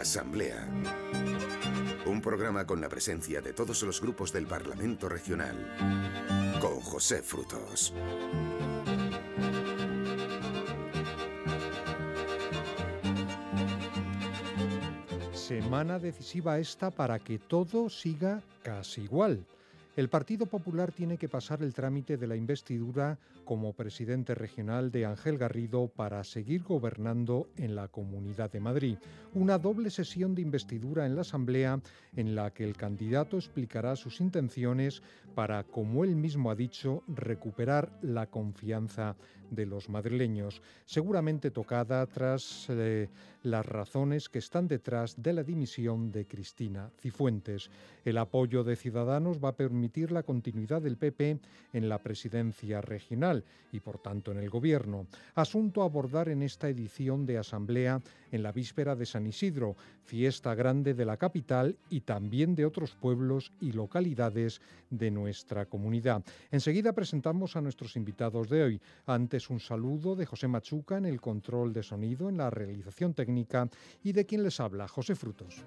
Asamblea. Un programa con la presencia de todos los grupos del Parlamento Regional. Con José Frutos. Semana decisiva esta para que todo siga casi igual. El Partido Popular tiene que pasar el trámite de la investidura como presidente regional de Ángel Garrido para seguir gobernando en la Comunidad de Madrid. Una doble sesión de investidura en la Asamblea en la que el candidato explicará sus intenciones para, como él mismo ha dicho, recuperar la confianza de los madrileños, seguramente tocada tras eh, las razones que están detrás de la dimisión de Cristina Cifuentes. El apoyo de Ciudadanos va a permitir la continuidad del PP en la presidencia regional y por tanto en el gobierno. Asunto a abordar en esta edición de Asamblea en la víspera de San Isidro, fiesta grande de la capital y también de otros pueblos y localidades de nuestra comunidad. Enseguida presentamos a nuestros invitados de hoy. Antes un saludo de José Machuca en el control de sonido, en la realización técnica y de quien les habla, José Frutos.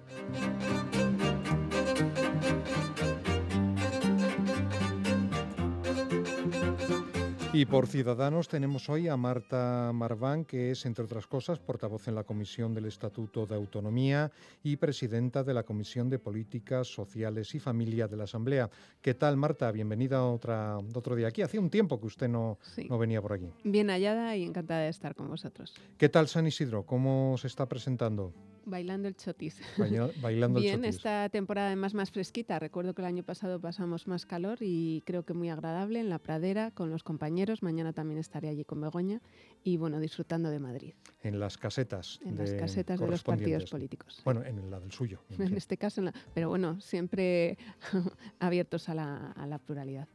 Y por Ciudadanos tenemos hoy a Marta Marván, que es, entre otras cosas, portavoz en la Comisión del Estatuto de Autonomía y presidenta de la Comisión de Políticas Sociales y Familia de la Asamblea. ¿Qué tal, Marta? Bienvenida otra, otro día aquí. Hacía un tiempo que usted no, no venía por aquí. Bien hallada y encantada de estar con vosotros. ¿Qué tal San Isidro? ¿Cómo se está presentando? Bailando el chotis. bailando Bien, el chotis. esta temporada además más fresquita. Recuerdo que el año pasado pasamos más calor y creo que muy agradable en la pradera con los compañeros. Mañana también estaré allí con Begoña y bueno, disfrutando de Madrid. En las casetas. En las casetas de los partidos políticos. Bueno, en la del suyo. En este caso, pero bueno, siempre abiertos a la, a la pluralidad.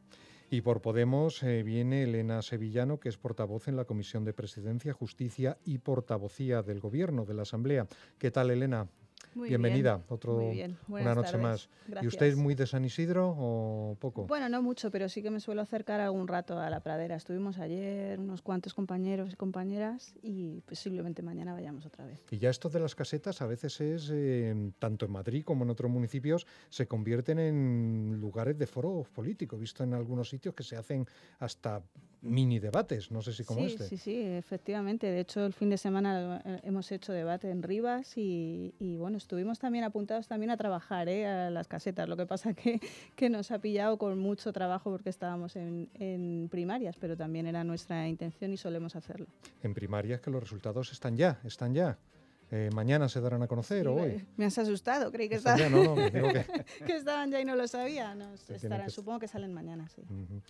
Y por Podemos eh, viene Elena Sevillano, que es portavoz en la Comisión de Presidencia, Justicia y Portavocía del Gobierno de la Asamblea. ¿Qué tal, Elena? Muy Bienvenida, bien, otro, muy bien. una noche tardes. más. Gracias. ¿Y usted es muy de San Isidro o poco? Bueno, no mucho, pero sí que me suelo acercar algún rato a la pradera. Estuvimos ayer unos cuantos compañeros y compañeras y posiblemente mañana vayamos otra vez. Y ya esto de las casetas a veces es, eh, tanto en Madrid como en otros municipios, se convierten en lugares de foro político, visto en algunos sitios que se hacen hasta mini debates, no sé si como sí, este. Sí, sí, efectivamente. De hecho, el fin de semana eh, hemos hecho debate en Rivas y, y bueno, estuvimos también apuntados también a trabajar ¿eh? a las casetas. Lo que pasa que, que nos ha pillado con mucho trabajo porque estábamos en, en, primarias, pero también era nuestra intención y solemos hacerlo. En primarias que los resultados están ya, están ya. Eh, mañana se darán a conocer sí, o hoy. Me has asustado, creí que, están estaba... ya, no, no, que... que... estaban ya y no lo sabía. No, estarán, que... Supongo que salen mañana, sí. Uh -huh.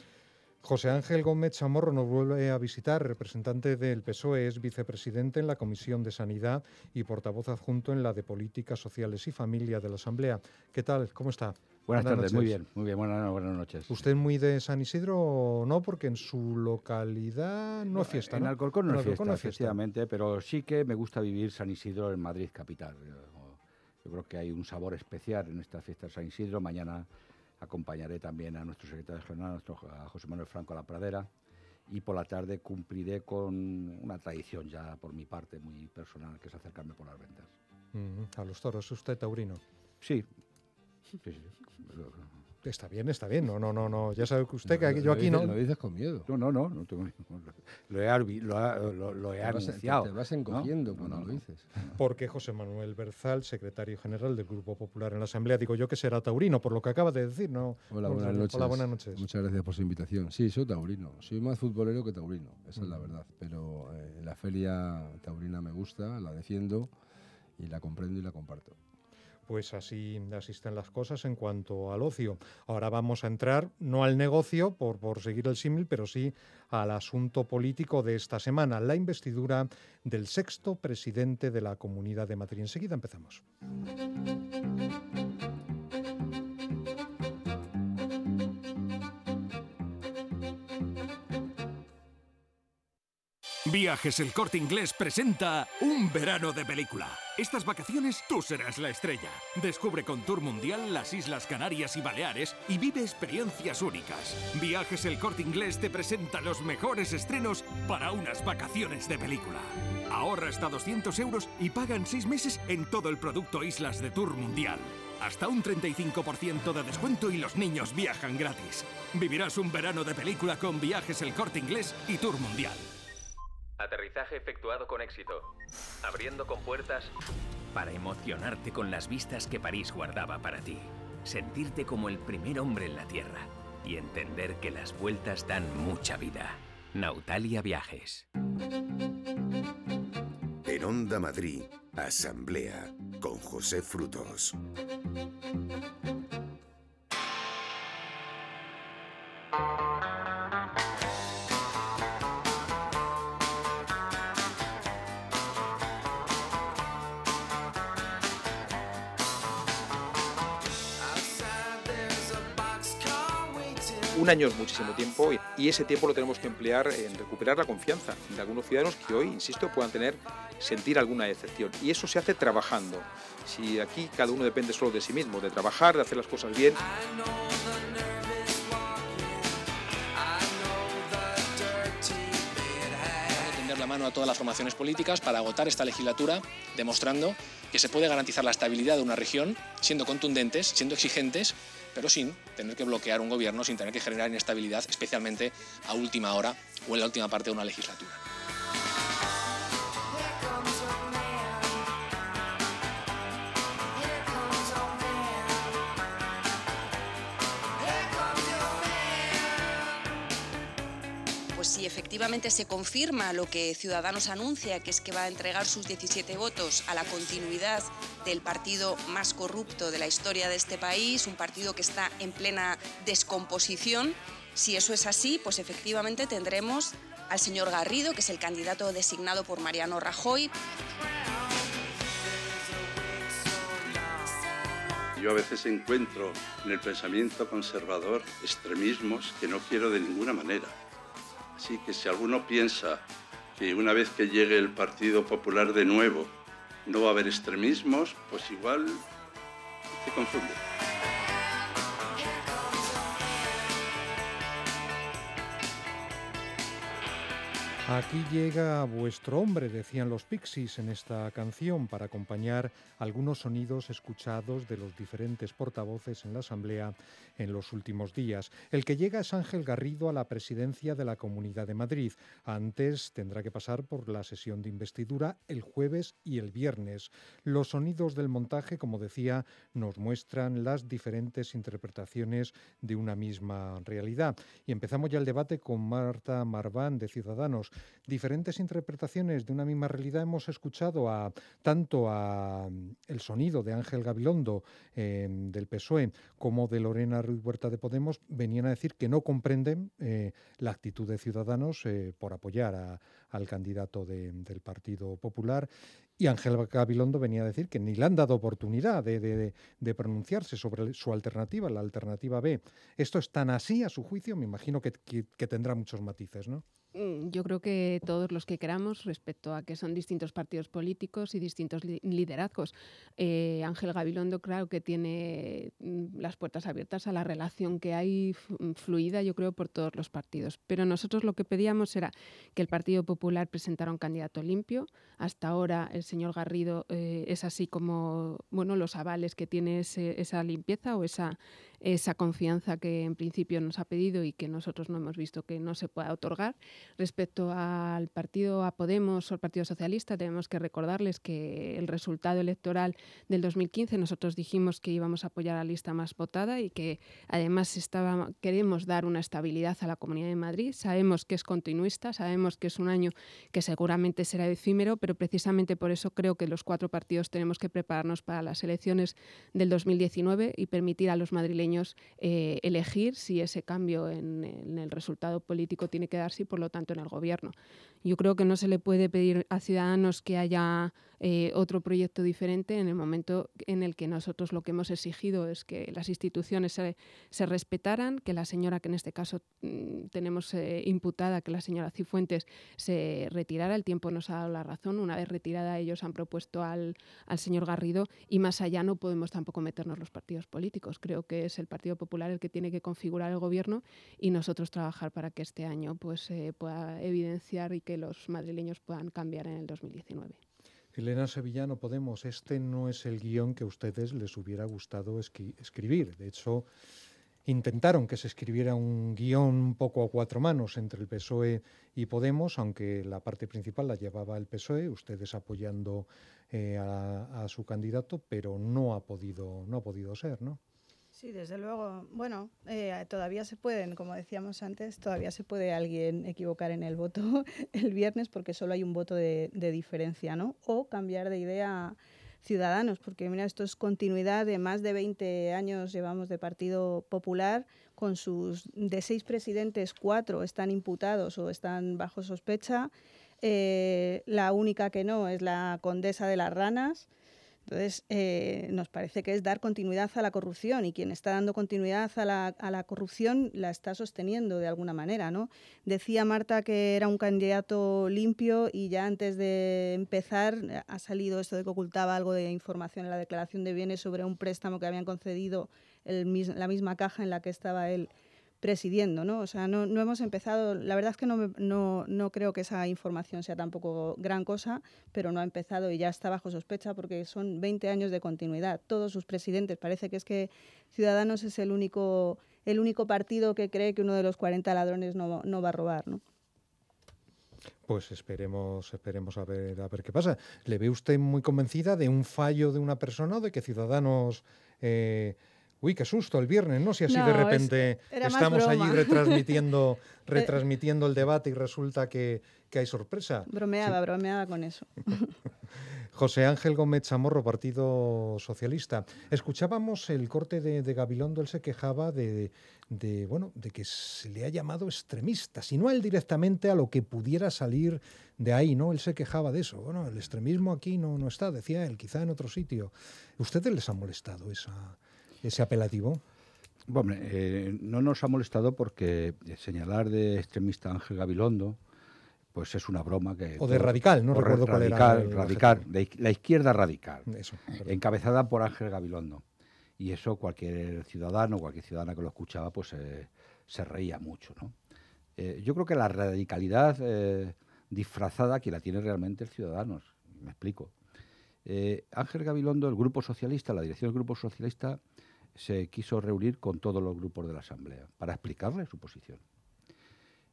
José Ángel Gómez Chamorro nos vuelve a visitar, representante del PSOE, es vicepresidente en la Comisión de Sanidad y portavoz adjunto en la de Políticas Sociales y Familia de la Asamblea. ¿Qué tal? ¿Cómo está? Buenas, buenas tardes, noches. muy bien, muy bien, buenas, buenas, noches. ¿Usted es muy de San Isidro o no? Porque en su localidad no, no es fiesta, En ¿no? Alcorcón no, en es fiesta, no es fiesta, efectivamente, pero sí que me gusta vivir San Isidro en Madrid capital. Yo creo que hay un sabor especial en esta fiesta de San Isidro. Mañana acompañaré también a nuestro secretario general, a, nuestro, a José Manuel Franco a la Pradera, y por la tarde cumpliré con una tradición ya por mi parte muy personal, que es acercarme por las ventas. Mm, a los toros, ¿es usted taurino? Sí. sí, sí. Está bien, está bien. No, no, no, no. Ya sabe que usted no, que yo aquí no. Lo dices con miedo. No, no, no. no tengo, lo he, lo, lo, lo he te vas. Te, te vas encogiendo ¿no? cuando lo dices. Porque José Manuel Berzal, secretario general del Grupo Popular en la Asamblea, digo yo que será taurino, por lo que acaba de decir, ¿no? Hola, buenas noches. Hola, buenas noches. Muchas gracias por su invitación. Sí, soy taurino. Soy más futbolero que taurino, esa Mm. es la verdad. Pero eh, la feria taurina me gusta, la defiendo y la comprendo y la comparto pues así asisten las cosas en cuanto al ocio. Ahora vamos a entrar, no al negocio, por, por seguir el símil, pero sí al asunto político de esta semana, la investidura del sexto presidente de la Comunidad de Madrid. Enseguida empezamos. Viajes El Corte Inglés presenta Un verano de película. Estas vacaciones tú serás la estrella. Descubre con Tour Mundial las Islas Canarias y Baleares y vive experiencias únicas. Viajes El Corte Inglés te presenta los mejores estrenos para unas vacaciones de película. Ahorra hasta 200 euros y paga en 6 meses en todo el producto Islas de Tour Mundial. Hasta un 35% de descuento y los niños viajan gratis. Vivirás un verano de película con viajes El Corte Inglés y Tour Mundial. Aterrizaje efectuado con éxito. Abriendo con puertas. Para emocionarte con las vistas que París guardaba para ti. Sentirte como el primer hombre en la Tierra. Y entender que las vueltas dan mucha vida. Nautalia Viajes. En Onda Madrid, Asamblea, con José Frutos. Un año es muchísimo tiempo y ese tiempo lo tenemos que emplear en recuperar la confianza de algunos ciudadanos que hoy, insisto, puedan tener, sentir alguna decepción. Y eso se hace trabajando. Si aquí cada uno depende solo de sí mismo, de trabajar, de hacer las cosas bien. la mano a todas las formaciones políticas para agotar esta legislatura, demostrando que se puede garantizar la estabilidad de una región siendo contundentes, siendo exigentes pero sin tener que bloquear un gobierno, sin tener que generar inestabilidad, especialmente a última hora o en la última parte de una legislatura. Si efectivamente se confirma lo que Ciudadanos anuncia, que es que va a entregar sus 17 votos a la continuidad del partido más corrupto de la historia de este país, un partido que está en plena descomposición, si eso es así, pues efectivamente tendremos al señor Garrido, que es el candidato designado por Mariano Rajoy. Yo a veces encuentro en el pensamiento conservador extremismos que no quiero de ninguna manera. Así que si alguno piensa que una vez que llegue el Partido Popular de nuevo no va a haber extremismos, pues igual se confunde. Aquí llega vuestro hombre, decían los Pixies en esta canción, para acompañar algunos sonidos escuchados de los diferentes portavoces en la Asamblea en los últimos días. El que llega es Ángel Garrido a la presidencia de la Comunidad de Madrid. Antes tendrá que pasar por la sesión de investidura el jueves y el viernes. Los sonidos del montaje, como decía, nos muestran las diferentes interpretaciones de una misma realidad. Y empezamos ya el debate con Marta Marván de Ciudadanos diferentes interpretaciones de una misma realidad. Hemos escuchado a tanto a mm, el sonido de Ángel Gabilondo em, del PSOE como de Lorena Ruiz Huerta de Podemos venían a decir que no comprenden eh, la actitud de Ciudadanos eh, por apoyar al candidato del Partido Popular y Ángel Gabilondo venía a decir que ni le han dado oportunidad de, pronunciarse sobre su alternativa, la alternativa B. ¿Esto es tan así a su juicio? Me imagino que, que tendrá muchos matices, ¿no? Mm, yo creo que todos los que queramos respecto a que son distintos partidos políticos y distintos liderazgos. Eh, Ángel Gabilondo, claro que tiene mm, las puertas abiertas a la relación que hay mm, fluida, yo creo, por todos los partidos. Pero nosotros lo que pedíamos era que el Partido Popular presentara un candidato limpio. Hasta ahora el señor Garrido eh, es así como bueno, los avales que tiene esa limpieza o esa esa confianza que en principio nos ha pedido y que nosotros no hemos visto que no se pueda otorgar. Respecto al partido, a Podemos o al Partido Socialista, tenemos que recordarles que el resultado electoral del 2015 nosotros dijimos que íbamos a apoyar a la lista más votada y que además estaba, queremos dar una estabilidad a la Comunidad de Madrid. Sabemos que es continuista, sabemos que es un año que seguramente será efímero, pero precisamente por eso creo que los cuatro partidos tenemos que prepararnos para las elecciones del 2019 y permitir a los madrileños eh, elegir si ese cambio en, el resultado político tiene que darse y por lo tanto en el gobierno. Yo creo que no se le puede pedir a Ciudadanos que haya eh, otro proyecto diferente en el momento en el que nosotros lo que hemos exigido es que las instituciones se, respetaran, que la señora, que en este caso mm, tenemos eh, imputada, que la señora Cifuentes se retirara. El tiempo nos ha dado la razón. Una vez retirada, ellos han propuesto al, al señor Garrido y más allá no podemos tampoco meternos los partidos políticos. Creo que es el Partido Popular el que tiene que configurar el gobierno y nosotros trabajar para que este año pues, se pueda evidenciar y que los madrileños puedan cambiar en el 2019. Elena Sevillano, Podemos, este no es el guion que a ustedes les hubiera gustado escribir. De hecho, intentaron que se escribiera un guion un poco a cuatro manos entre el PSOE y Podemos, aunque la parte principal la llevaba el PSOE, ustedes apoyando eh, a, a, su candidato, pero no ha podido, no ha podido ser, ¿no? Sí, desde luego. Bueno, eh, todavía se pueden, como decíamos antes, todavía se puede alguien equivocar en el voto el viernes porque solo hay un voto de, diferencia, ¿no? O cambiar de idea ciudadanos, porque mira, esto es continuidad de más de 20 años llevamos de Partido Popular, con sus de seis presidentes, cuatro están imputados o están bajo sospecha. Eh, la única que no es la condesa de las ranas. Entonces, eh, nos parece que es dar continuidad a la corrupción y quien está dando continuidad a la, a la, corrupción la está sosteniendo de alguna manera. ¿no? Decía Marta que era un candidato limpio y ya antes de empezar ha salido esto de que ocultaba algo de información en la declaración de bienes sobre un préstamo que habían concedido el, la misma caja en la que estaba él presidiendo, ¿no? O sea, no, no hemos empezado, la verdad es que no, no, no, creo que esa información sea tampoco gran cosa, pero no ha empezado y ya está bajo sospecha porque son 20 años de continuidad. Todos sus presidentes, parece que es que Ciudadanos es el único, el único partido que cree que uno de los 40 ladrones no, no va a robar, ¿no? Pues esperemos, esperemos a ver, a ver qué pasa. ¿Le ve usted muy convencida de un fallo de una persona o de que Ciudadanos... Eh, Uy, qué susto el viernes, ¿no? Si así de repente estamos allí retransmitiendo, eh, retransmitiendo el debate y resulta que, hay sorpresa. Bromeaba, bromeaba con eso. José Ángel Gómez Chamorro, Partido Socialista. Escuchábamos el corte de, Gabilondo, él se quejaba de, bueno, de que se le ha llamado extremista, si no él directamente a lo que pudiera salir de ahí, ¿no? Él se quejaba de eso. Bueno, el extremismo aquí no, no está, decía él, quizá en otro sitio. ¿Ustedes les ha molestado esa, ese apelativo? Bueno, eh, no nos ha molestado porque señalar de extremista Ángel Gabilondo, pues es una broma que... O de radical, no recuerdo radical, cuál era. radical, de la izquierda radical, encabezada por Ángel Gabilondo. Y eso cualquier ciudadano, cualquier ciudadana que lo escuchaba, pues eh, se reía mucho, ¿no? Eh, yo creo que la radicalidad disfrazada que la tiene realmente el ciudadano, me explico. Ángel Gabilondo, el Grupo Socialista, la dirección del Grupo Socialista, se quiso reunir con todos los grupos de la Asamblea para explicarle su posición.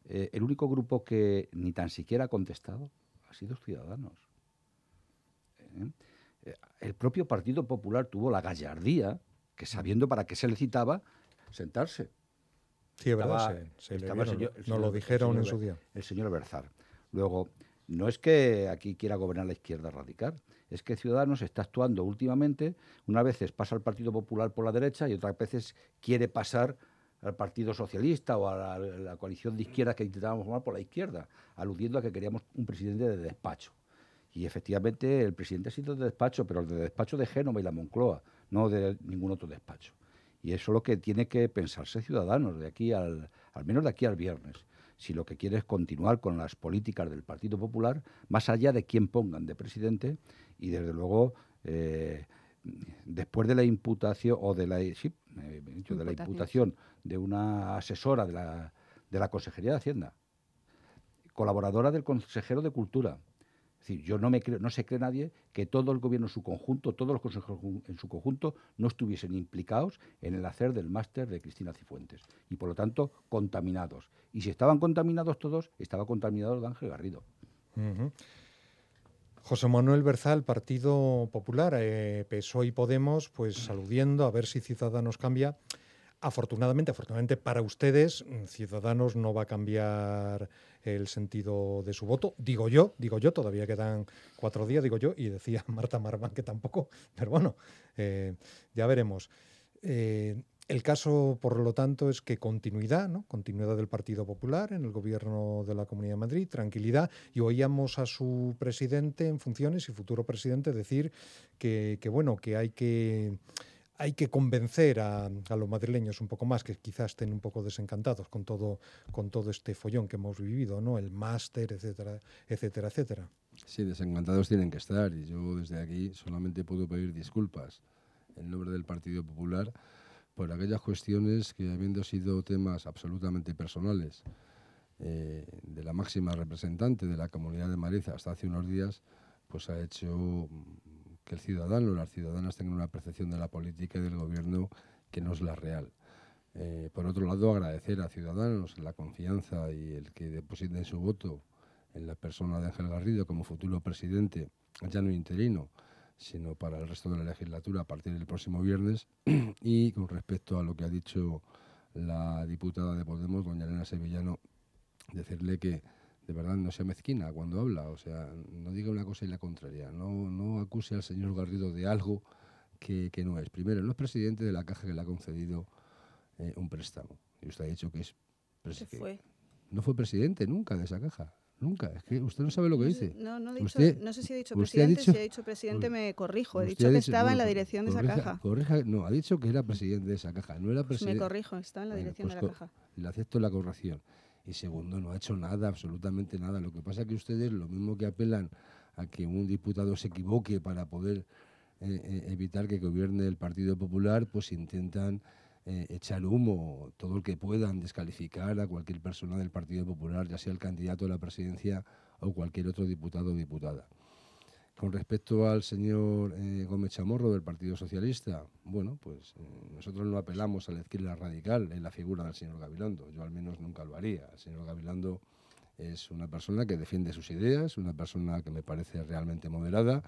Eh, el único grupo que ni tan siquiera ha contestado ha sido Ciudadanos. ¿Eh? Eh, el propio Partido Popular tuvo la gallardía, que sabiendo para qué se le citaba, sentarse. Sí, es verdad, se, nos lo dijeron en su día. El señor Berzar. Luego, no es que aquí quiera gobernar la izquierda radical, es que Ciudadanos está actuando últimamente, una vez pasa al Partido Popular por la derecha y otras veces quiere pasar al Partido Socialista o a la, coalición de izquierda que intentábamos formar por la izquierda, aludiendo a que queríamos un presidente de despacho. Y efectivamente el presidente ha sido de despacho, pero el de despacho de Génova y la Moncloa, no de ningún otro despacho. Y eso es lo que tiene que pensarse Ciudadanos de aquí al, al menos de aquí al viernes si lo que quiere es continuar con las políticas del Partido Popular, más allá de quién pongan de presidente, y desde luego eh, después de la imputación o de la, sí, de la imputación de una asesora de la, de la Consejería de Hacienda, colaboradora del consejero de Cultura, decir, yo no me creo, no se cree nadie que todo el gobierno en su conjunto, todos los consejeros en su conjunto, no estuviesen implicados en el hacer del máster de Cristina Cifuentes y por lo tanto contaminados. Y si estaban contaminados todos, estaba contaminado de Ángel Garrido. José Manuel Berzal, Partido Popular, eh, PSOE y Podemos, pues aludiendo a ver si Ciudadanos cambia. Afortunadamente, afortunadamente para ustedes, Ciudadanos no va a cambiar el sentido de su voto. Digo yo, digo yo, todavía quedan cuatro días, digo yo, y decía Marta Marván que tampoco, pero bueno, eh, ya veremos. Eh, el caso, por lo tanto, es que continuidad, ¿no? Continuidad del Partido Popular en el gobierno de la Comunidad de Madrid, tranquilidad. Y oíamos a su presidente en funciones y futuro presidente decir que, bueno, que hay que hay que convencer a, los madrileños un poco más, que quizás estén un poco desencantados con todo, con todo este follón que hemos vivido, ¿no? El máster, etcétera, etcétera, etcétera. Sí, desencantados tienen que estar y yo desde aquí solamente puedo pedir disculpas en nombre del Partido Popular por aquellas cuestiones que habiendo sido temas absolutamente personales eh, de la máxima representante de la Comunidad de Madrid hasta hace unos días, pues ha hecho que el ciudadano, las ciudadanas tengan una percepción de la política y del gobierno que no es la real. Eh, por otro lado, agradecer a Ciudadanos la confianza y el que depositen su voto en la persona de Ángel Garrido como futuro presidente, ya no interino, sino para el resto de la legislatura a partir del próximo viernes. y con respecto a lo que ha dicho la diputada de Podemos, doña Elena Sevillano, decirle que de verdad no sea mezquina cuando habla, o sea, no diga una cosa y la contraria, no, no acuse al señor Garrido de algo que, no es. Primero, no es presidente de la caja que le ha concedido eh, un préstamo. Y usted ha dicho que es... fue? No fue presidente nunca de esa caja. Nunca, es que usted no sabe lo que dice. No, no, dicho, no sé si he dicho presidente, si he dicho presidente me corrijo. He dicho que estaba en la dirección de esa caja. Corrija, no, ha dicho que era presidente de esa caja, no era presidente. me corrijo, está en la dirección de la caja. Le acepto la corrección. Y segundo, no ha hecho nada, absolutamente nada. Lo que pasa es que ustedes, lo mismo que apelan a que un diputado se equivoque para poder eh, eh, evitar que gobierne el Partido Popular, pues intentan eh, echar humo todo el que puedan, descalificar a cualquier persona del Partido Popular, ya sea el candidato a la presidencia o cualquier otro diputado o diputada. Con respecto al señor eh, Gómez Chamorro del Partido Socialista, bueno, pues eh, nosotros no apelamos a la izquierda radical en la figura del señor Gabilondo. Yo al menos nunca lo haría. El señor Gabilondo es una persona que defiende sus ideas, una persona que me parece realmente moderada,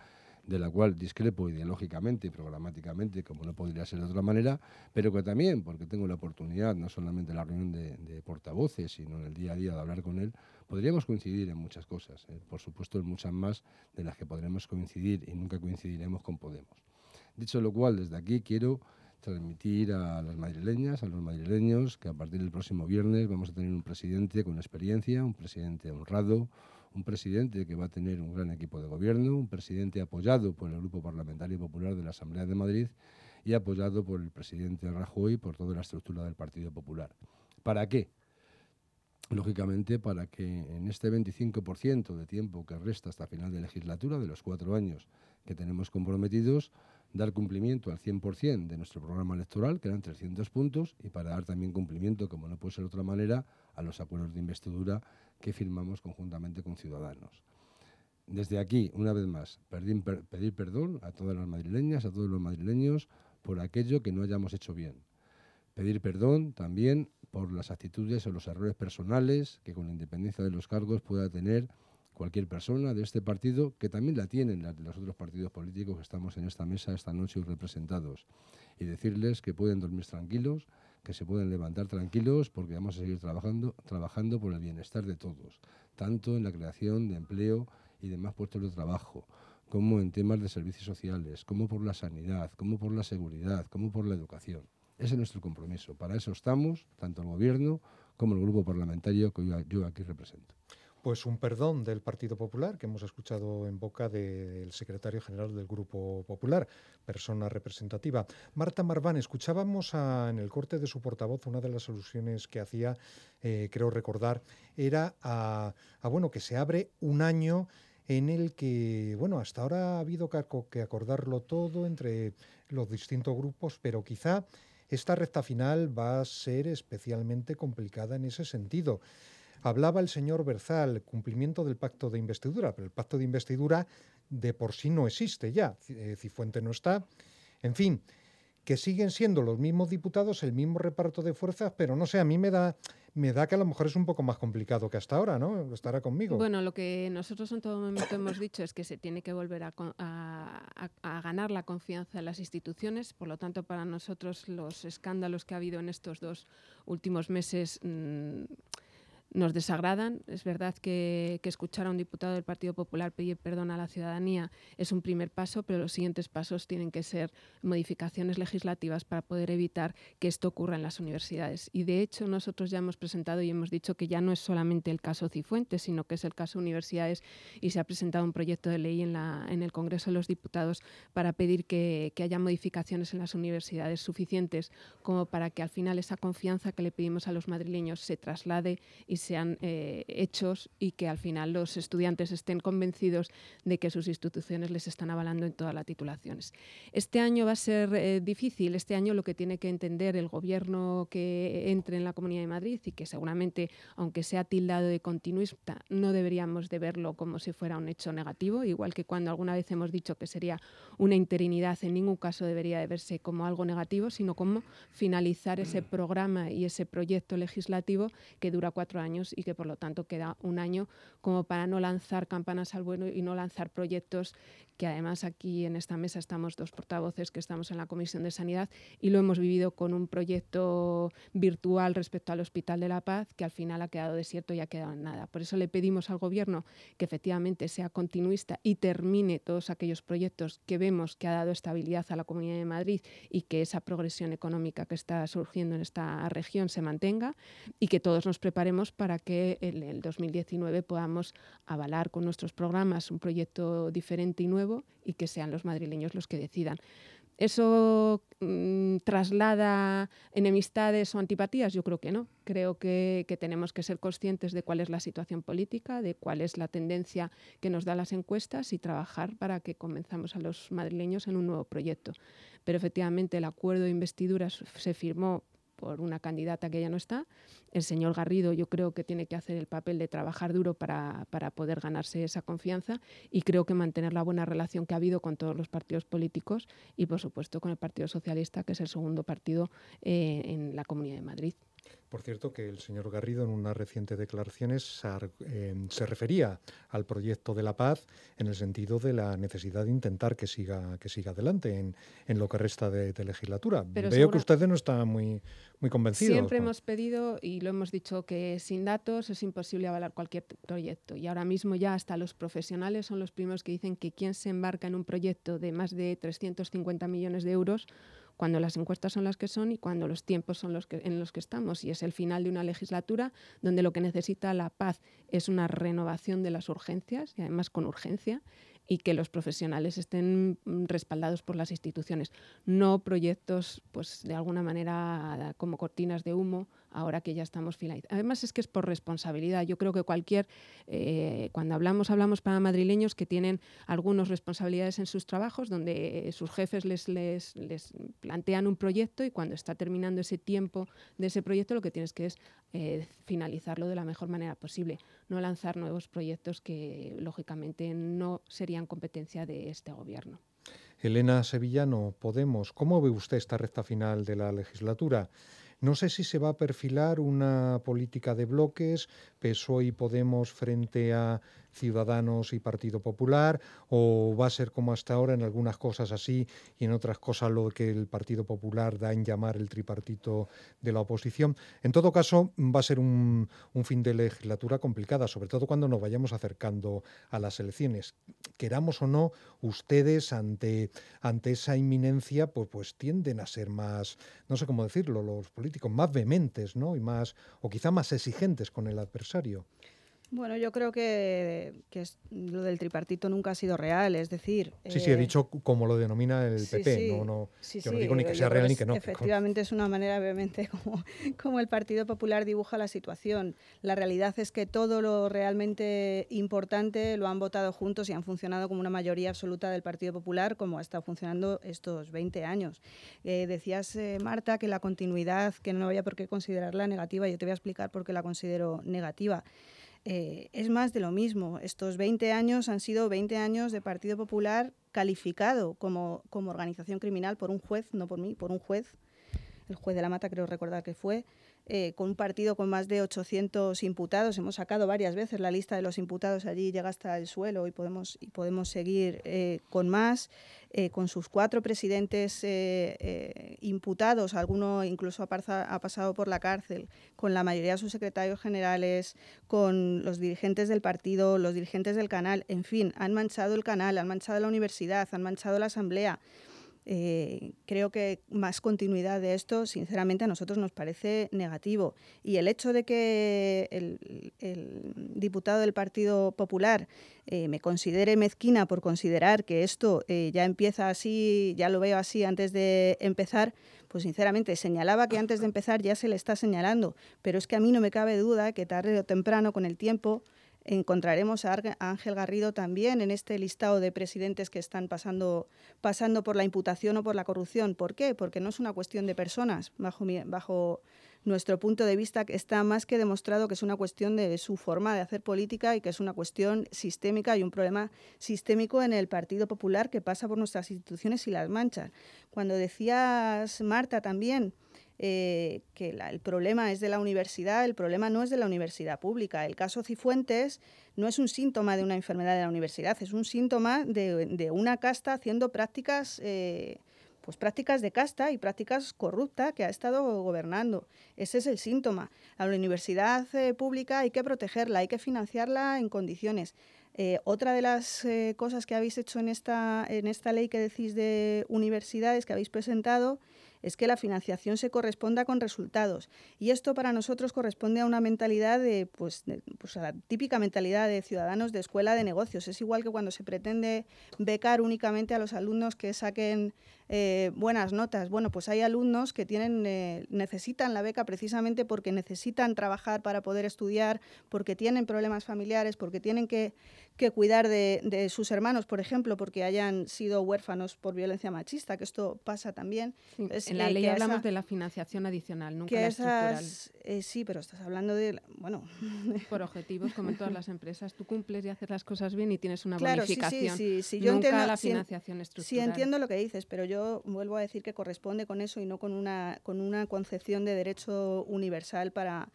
de la cual discrepo ideológicamente y programáticamente, como no podría ser de otra manera, pero que también, porque tengo la oportunidad, no solamente en la reunión de portavoces, sino en el día a día de hablar con él, Podríamos coincidir en muchas cosas, eh, por supuesto en muchas más de las que podremos coincidir y nunca coincidiremos con Podemos. Dicho lo cual, desde aquí quiero transmitir a las madrileñas, a los madrileños, que a partir del próximo viernes vamos a tener un presidente con experiencia, un presidente honrado, un presidente que va a tener un gran equipo de gobierno, un presidente apoyado por el Grupo Parlamentario Popular de la Asamblea de Madrid y apoyado por el presidente Rajoy y por toda la estructura del Partido Popular. ¿Para qué? lógicamente para que en este 25% de tiempo que resta hasta final de legislatura, de los cuatro años que tenemos comprometidos, dar cumplimiento al 100% de nuestro programa electoral, que eran 300 puntos, y para dar también cumplimiento, como no puede ser de otra manera, a los acuerdos de investidura que firmamos conjuntamente con Ciudadanos. Desde aquí, una vez más, pedir perdón a todas las madrileñas, a todos los madrileños, por aquello que no hayamos hecho bien. Pedir perdón también por las actitudes o los errores personales que con la independencia de los cargos pueda tener cualquier persona de este partido, que también la tienen los otros partidos políticos que estamos en esta mesa esta noche representados. Y decirles que pueden dormir tranquilos, que se pueden levantar tranquilos porque vamos a seguir trabajando, trabajando por el bienestar de todos, tanto en la creación de empleo y demás puestos de trabajo, como en temas de servicios sociales, como por la sanidad, como por la seguridad, como por la educación. Ese es nuestro compromiso. Para eso estamos, tanto el Gobierno como el grupo parlamentario que yo aquí represento. Pues un perdón del Partido Popular que hemos escuchado en boca del secretario general del Grupo Popular, persona representativa. Marta Marván, escuchábamos en el corte de su portavoz una de las alusiones que hacía, eh, creo recordar, era a, a, bueno que se abre un año en el que, bueno, hasta ahora ha habido que acordarlo todo entre los distintos grupos, pero quizá esta recta final va a ser especialmente complicada en ese sentido. Hablaba el señor Berzal, cumplimiento del pacto de investidura, pero el pacto de investidura de por sí no existe ya. Eh, Cifuente no está. En fin, que siguen siendo los mismos diputados, el mismo reparto de fuerzas, pero no sé, a mí me da, me da que a lo mejor es un poco más complicado que hasta ahora, ¿no? Estará conmigo. Bueno, lo que nosotros en todo momento hemos dicho es que se tiene que volver a, ganar la confianza en las instituciones, por lo tanto, para nosotros los escándalos que ha habido en estos dos últimos meses... Mm, nos desagradan. Es verdad que, escuchar a un diputado del Partido Popular pedir perdón a la ciudadanía es un primer paso, pero los siguientes pasos tienen que ser modificaciones legislativas para poder evitar que esto ocurra en las universidades. Y de hecho nosotros ya hemos presentado y hemos dicho que ya no es solamente el caso Cifuentes, sino que es el caso universidades y se ha presentado un proyecto de ley en, la, en el Congreso de los Diputados para pedir que, que haya modificaciones en las universidades suficientes como para que al final esa confianza que le pedimos a los madrileños se traslade y sean eh, hechos y que al final los estudiantes estén convencidos de que sus instituciones les están avalando en todas las titulaciones. Este año va a ser eh, difícil, este año lo que tiene que entender el gobierno que entre en la Comunidad de Madrid y que seguramente, aunque sea tildado de continuista, no deberíamos de verlo como si fuera un hecho negativo, igual que cuando alguna vez hemos dicho que sería una interinidad, en ningún caso debería de verse como algo negativo, sino como finalizar ese programa y ese proyecto legislativo que dura cuatro años y que por lo tanto queda un año como para no lanzar campanas al bueno y no lanzar proyectos que además aquí en esta mesa estamos dos portavoces que estamos en la Comisión de Sanidad y lo hemos vivido con un proyecto virtual respecto al Hospital de la Paz que al final ha quedado desierto y ha quedado en nada. Por eso le pedimos al Gobierno que efectivamente sea continuista y termine todos aquellos proyectos que vemos que ha dado estabilidad a la Comunidad de Madrid y que esa progresión económica que está surgiendo en esta región se mantenga y que todos nos preparemos para que en el 2019 podamos avalar con nuestros programas un proyecto diferente y nuevo y que sean los madrileños los que decidan. ¿Eso mm, traslada enemistades o antipatías? Yo creo que no. Creo que, tenemos que ser conscientes de cuál es la situación política, de cuál es la tendencia que nos da las encuestas y trabajar para que convenzamos a los madrileños en un nuevo proyecto. Pero efectivamente el acuerdo de investidura se firmó por una candidata que ya no está. El señor Garrido yo creo que tiene que hacer el papel de trabajar duro para, poder ganarse esa confianza y creo que mantener la buena relación que ha habido con todos los partidos políticos y por supuesto con el Partido Socialista, que es el segundo partido eh, en la Comunidad de Madrid. Por cierto, que el señor Garrido en unas recientes declaraciones se refería al proyecto de la paz en el sentido de la necesidad de intentar que siga, que siga adelante en, lo que resta de, legislatura. Veo que ustedes no están muy, muy convencidos. Siempre hemos pedido y lo hemos dicho que sin datos es imposible avalar cualquier proyecto. Y ahora mismo ya hasta los profesionales son los primeros que dicen que quien se embarca en un proyecto de más de 350 millones de euros cuando las encuestas son las que son y cuando los tiempos son los que, en los que estamos. Y es el final de una legislatura donde lo que necesita la paz es una renovación de las urgencias y además con urgencia y que los profesionales estén respaldados por las instituciones, no proyectos, pues de alguna manera como cortinas de humo, ahora que ya estamos finalizando. Además es que es por responsabilidad. Yo creo que cualquier, eh, cuando hablamos, hablamos para madrileños que tienen algunas responsabilidades en sus trabajos, donde sus jefes les, les, les, plantean un proyecto y cuando está terminando ese tiempo de ese proyecto, lo que tienes que es eh, finalizarlo de la mejor manera posible, no lanzar nuevos proyectos que lógicamente no serían competencia de este gobierno. Elena Sevillano, Podemos, ¿cómo ve usted esta recta final de la legislatura? No sé si se va a perfilar una política de bloques, PSOE y Podemos frente a Ciudadanos y Partido Popular, o va a ser como hasta ahora en algunas cosas así y en otras cosas lo que el Partido Popular da en llamar el tripartito de la oposición. En todo caso, va a ser un, fin de legislatura complicada, sobre todo cuando nos vayamos acercando a las elecciones. Queramos o no, ustedes ante, ante esa inminencia, pues, pues tienden a ser más, no sé cómo decirlo, los políticos más vehementes, ¿no? Y más, o quizá más exigentes con el adversario adversario bueno, yo creo que, lo del tripartito nunca ha sido real, es decir... Sí, sí, he eh, dicho como lo denomina el PP, no, no, yo no digo ni que sea real ni que no. Efectivamente es una manera obviamente como, como el Partido Popular dibuja la situación. La realidad es que todo lo realmente importante lo han votado juntos y han funcionado como una mayoría absoluta del Partido Popular, como ha estado funcionando estos 20 años. Eh, decías, eh, Marta, que la continuidad, que no había por qué considerarla negativa, yo te voy a explicar por qué la considero negativa. Eh, es más de lo mismo. Estos 20 años han sido 20 años de Partido Popular calificado como, organización criminal por un juez, no por mí, por un juez, el juez de la Mata creo recordar que fue, eh, con un partido con más de 800 imputados. Hemos sacado varias veces la lista de los imputados allí, llega hasta el suelo y podemos, y podemos seguir eh, con más. Eh, con sus cuatro presidentes imputados, alguno incluso ha, ha, pasado por la cárcel, con la mayoría de sus secretarios generales, con los dirigentes del partido, los dirigentes del canal, en fin, han manchado el canal, han manchado la universidad, han manchado la asamblea. Eh, creo que más continuidad de esto, sinceramente, a nosotros nos parece negativo. Y el hecho de que el, diputado del Partido Popular eh, me considere mezquina por considerar que esto eh, ya empieza así, ya lo veo así antes de empezar, pues sinceramente señalaba que antes de empezar ya se le está señalando. Pero es que a mí no me cabe duda que tarde o temprano, con el tiempo, encontraremos a Ángel Garrido también en este listado de presidentes que están pasando, pasando por la imputación o por la corrupción. ¿Por qué? Porque no es una cuestión de personas, bajo, bajo nuestro punto de vista está más que demostrado que es una cuestión de su forma de hacer política y que es una cuestión sistémica y un problema sistémico en el Partido Popular que pasa por nuestras instituciones y las mancha. Cuando decías, Marta, también, eh, que el problema es de la universidad, el problema no es de la universidad pública. El caso Cifuentes no es un síntoma de una enfermedad de la universidad, es un síntoma de, una casta haciendo prácticas, eh, pues prácticas de casta y prácticas corruptas que ha estado gobernando. Ese es el síntoma. A la universidad eh, pública hay que protegerla, hay que financiarla en condiciones. otra de las cosas que habéis hecho en esta, en esta ley que decís de universidades que habéis presentado es que la financiación se corresponda con resultados. Y esto para nosotros corresponde a una mentalidad de, pues, pues a la típica mentalidad de ciudadanos de escuela de negocios. Es igual que cuando se pretende becar únicamente a los alumnos que saquen eh, buenas notas. Bueno, pues hay alumnos que tienen, eh, necesitan la beca precisamente porque necesitan trabajar para poder estudiar, porque tienen problemas familiares, porque tienen que, que cuidar de, sus hermanos, por ejemplo, porque hayan sido huérfanos por violencia machista, que esto pasa también. en la ley hablamos de la financiación adicional, nunca la estructural. Eh, sí, pero estás hablando de, bueno... Por objetivos, como en todas las empresas. Tú cumples y haces las cosas bien y tienes una bonificación. Sí, sí, sí, Yo nunca entiendo, la financiación estructural. Sí, entiendo lo que dices, pero yo vuelvo a decir que corresponde con eso y no con una, con una concepción de derecho universal para,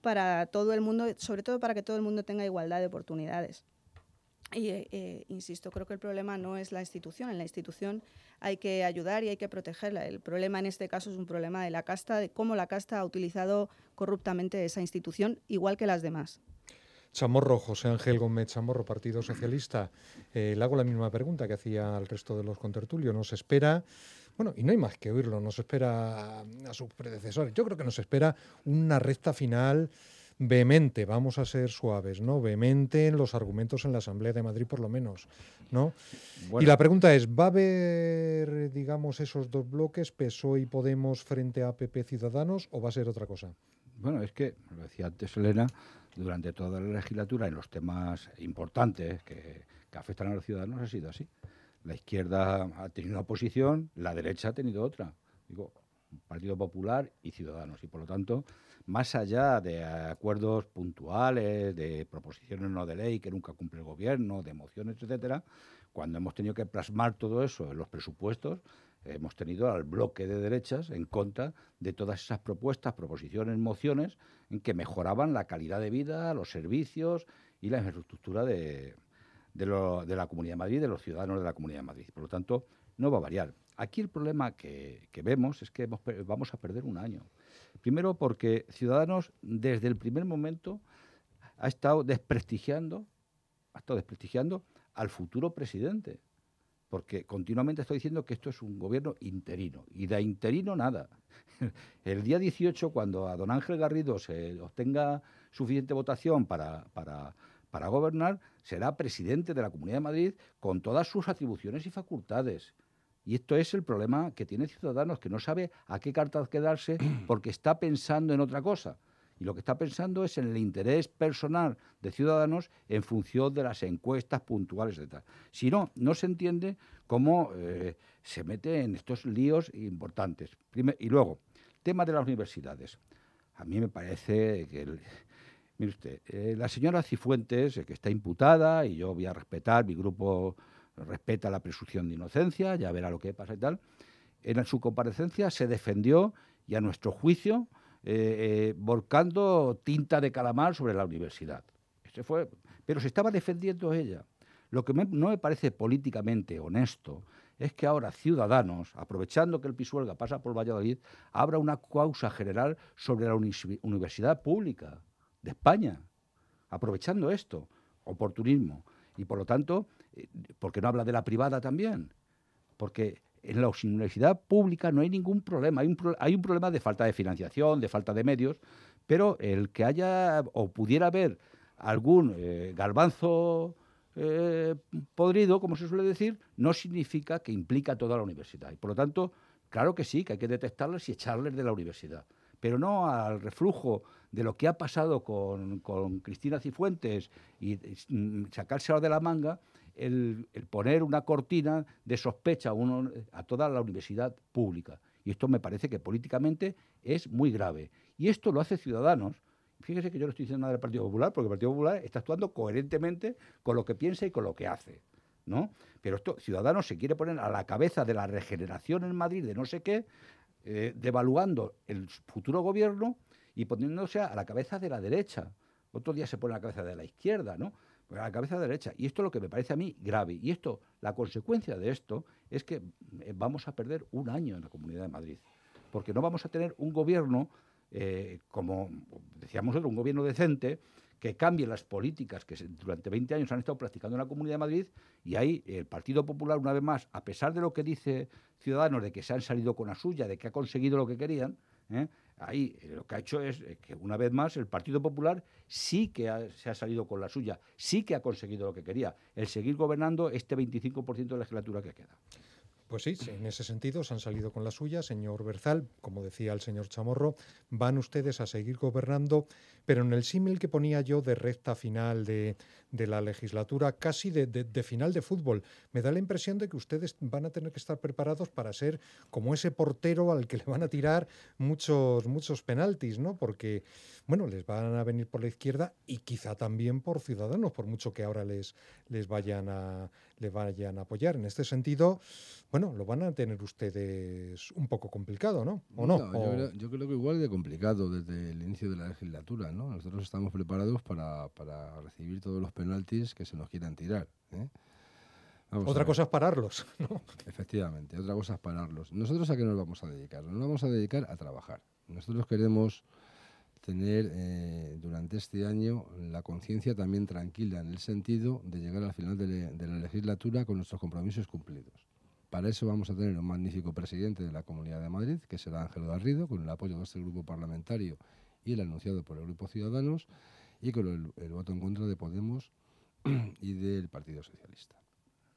para todo el mundo, sobre todo para que todo el mundo tenga igualdad de oportunidades. Y eh, eh, insisto, creo que el problema no es la institución. En la institución hay que ayudar y hay que protegerla. El problema en este caso es un problema de la casta, de cómo la casta ha utilizado corruptamente esa institución, igual que las demás. Chamorro, José Ángel Gómez Chamorro, Partido Socialista. Eh, le hago la misma pregunta que hacía al resto de los contertulios. Nos espera, bueno, y no hay más que oírlo, nos espera a, sus predecesores. Yo creo que nos espera una recta final vehemente, vamos a ser suaves, ¿no? Vehemente en los argumentos en la Asamblea de Madrid, por lo menos, ¿no? Y la pregunta es, ¿va a haber, digamos, esos dos bloques, PSOE y Podemos frente a PP Ciudadanos, o va a ser otra cosa? Bueno, es que, lo decía antes Elena, durante toda la legislatura en los temas importantes que, afectan a los ciudadanos ha sido así. La izquierda ha tenido una posición, la derecha ha tenido otra. Digo, Partido Popular y Ciudadanos. Y por lo tanto, más allá de acuerdos puntuales, de proposiciones no de ley que nunca cumple el gobierno, de mociones, etcétera, cuando hemos tenido que plasmar todo eso en los presupuestos, hemos tenido al bloque de derechas en contra de todas esas propuestas, proposiciones, mociones en que mejoraban la calidad de vida, los servicios y la infraestructura de, la Comunidad de Madrid, de los ciudadanos de la Comunidad de Madrid. Por lo tanto, no va a variar. Aquí el problema que, vemos es que vamos a perder un año. Primero porque Ciudadanos desde el primer momento ha estado desprestigiando, ha estado desprestigiando al futuro presidente porque continuamente estoy diciendo que esto es un gobierno interino, y de interino nada. El día 18, cuando a don Ángel Garrido se obtenga suficiente votación para, para, para gobernar, será presidente de la Comunidad de Madrid con todas sus atribuciones y facultades. Y esto es el problema que tiene Ciudadanos, que no sabe a qué cartas quedarse porque está pensando en otra cosa y lo que está pensando es en el interés personal de ciudadanos en función de las encuestas puntuales de tal. Si no, no se entiende cómo eh, se mete en estos líos importantes. y luego, tema de las universidades. A mí me parece que... mire usted, eh, la señora Cifuentes, eh, que está imputada, y yo voy a respetar, mi grupo respeta la presunción de inocencia, ya verá lo que pasa y tal, en su comparecencia se defendió y a nuestro juicio eh, volcando tinta de calamar sobre la universidad. Ese fue, pero se estaba defendiendo ella. Lo que no me parece políticamente honesto es que ahora Ciudadanos, aprovechando que el Pisuelga pasa por Valladolid, abra una causa general sobre la universidad pública de España, aprovechando esto, oportunismo. Y por lo tanto, eh, ¿por qué no habla de la privada también? Porque en la universidad pública no hay ningún problema. Hay un, hay un problema de falta de financiación, de falta de medios, pero el que haya o pudiera haber algún eh, garbanzo eh, podrido, como se suele decir, no significa que implica toda la universidad. Y por lo tanto, claro que sí, que hay que detectarles y echarles de la universidad. Pero no al reflujo de lo que ha pasado con, Cristina Cifuentes y, y sacárselo de la manga, el, poner una cortina de sospecha a, a toda la universidad pública. Y esto me parece que políticamente es muy grave. Y esto lo hace Ciudadanos. Fíjese que yo no estoy diciendo nada del Partido Popular, porque el Partido Popular está actuando coherentemente con lo que piensa y con lo que hace. ¿no? Pero esto, Ciudadanos se quiere poner a la cabeza de la regeneración en Madrid de no sé qué, eh, devaluando el futuro gobierno y poniéndose a la cabeza de la derecha. Otro día se pone a la cabeza de la izquierda, ¿no? A la cabeza derecha. Y esto es lo que me parece a mí grave. Y esto, la consecuencia de esto es que eh, vamos a perder un año en la Comunidad de Madrid. Porque no vamos a tener un gobierno, eh, como decíamos nosotros, un gobierno decente, que cambie las políticas que durante 20 años han estado practicando en la Comunidad de Madrid y ahí el Partido Popular, una vez más, a pesar de lo que dice Ciudadanos, de que se han salido con la suya, de que ha conseguido lo que querían, ¿eh? Ahí eh, lo que ha hecho es eh, que una vez más el Partido Popular sí que se ha salido con la suya, sí que ha conseguido lo que quería, el seguir gobernando este 25% de legislatura que queda. Pues sí, en ese sentido se han salido con la suya, señor Berzal, como decía el señor Chamorro, van ustedes a seguir gobernando, pero en el símil que ponía yo de recta final de, de la legislatura, casi de, de, final de fútbol, me da la impresión de que ustedes van a tener que estar preparados para ser como ese portero al que le van a tirar muchos, muchos penaltis, ¿no? Porque, bueno, les van a venir por la izquierda y quizá también por ciudadanos, por mucho que ahora les, les vayan a le vayan a apoyar. En este sentido, bueno, lo van a tener ustedes un poco complicado, ¿no? ¿O no? Yo, creo, que igual de complicado desde el inicio de la legislatura, ¿no? Nosotros estamos preparados para, para recibir todos los penaltis que se nos quieran tirar. ¿eh? otra cosa es pararlos, ¿no? Efectivamente, otra cosa es pararlos. ¿Nosotros a qué nos vamos a dedicar? Nos vamos a dedicar a trabajar. Nosotros queremos tener eh, durante este año la conciencia también tranquila en el sentido de llegar al final de, la legislatura con nuestros compromisos cumplidos. Para eso vamos a tener un magnífico presidente de la Comunidad de Madrid, que será Ángel Garrido, con el apoyo de este grupo parlamentario y el anunciado por el Grupo Ciudadanos, y con el, voto en contra de Podemos y del Partido Socialista.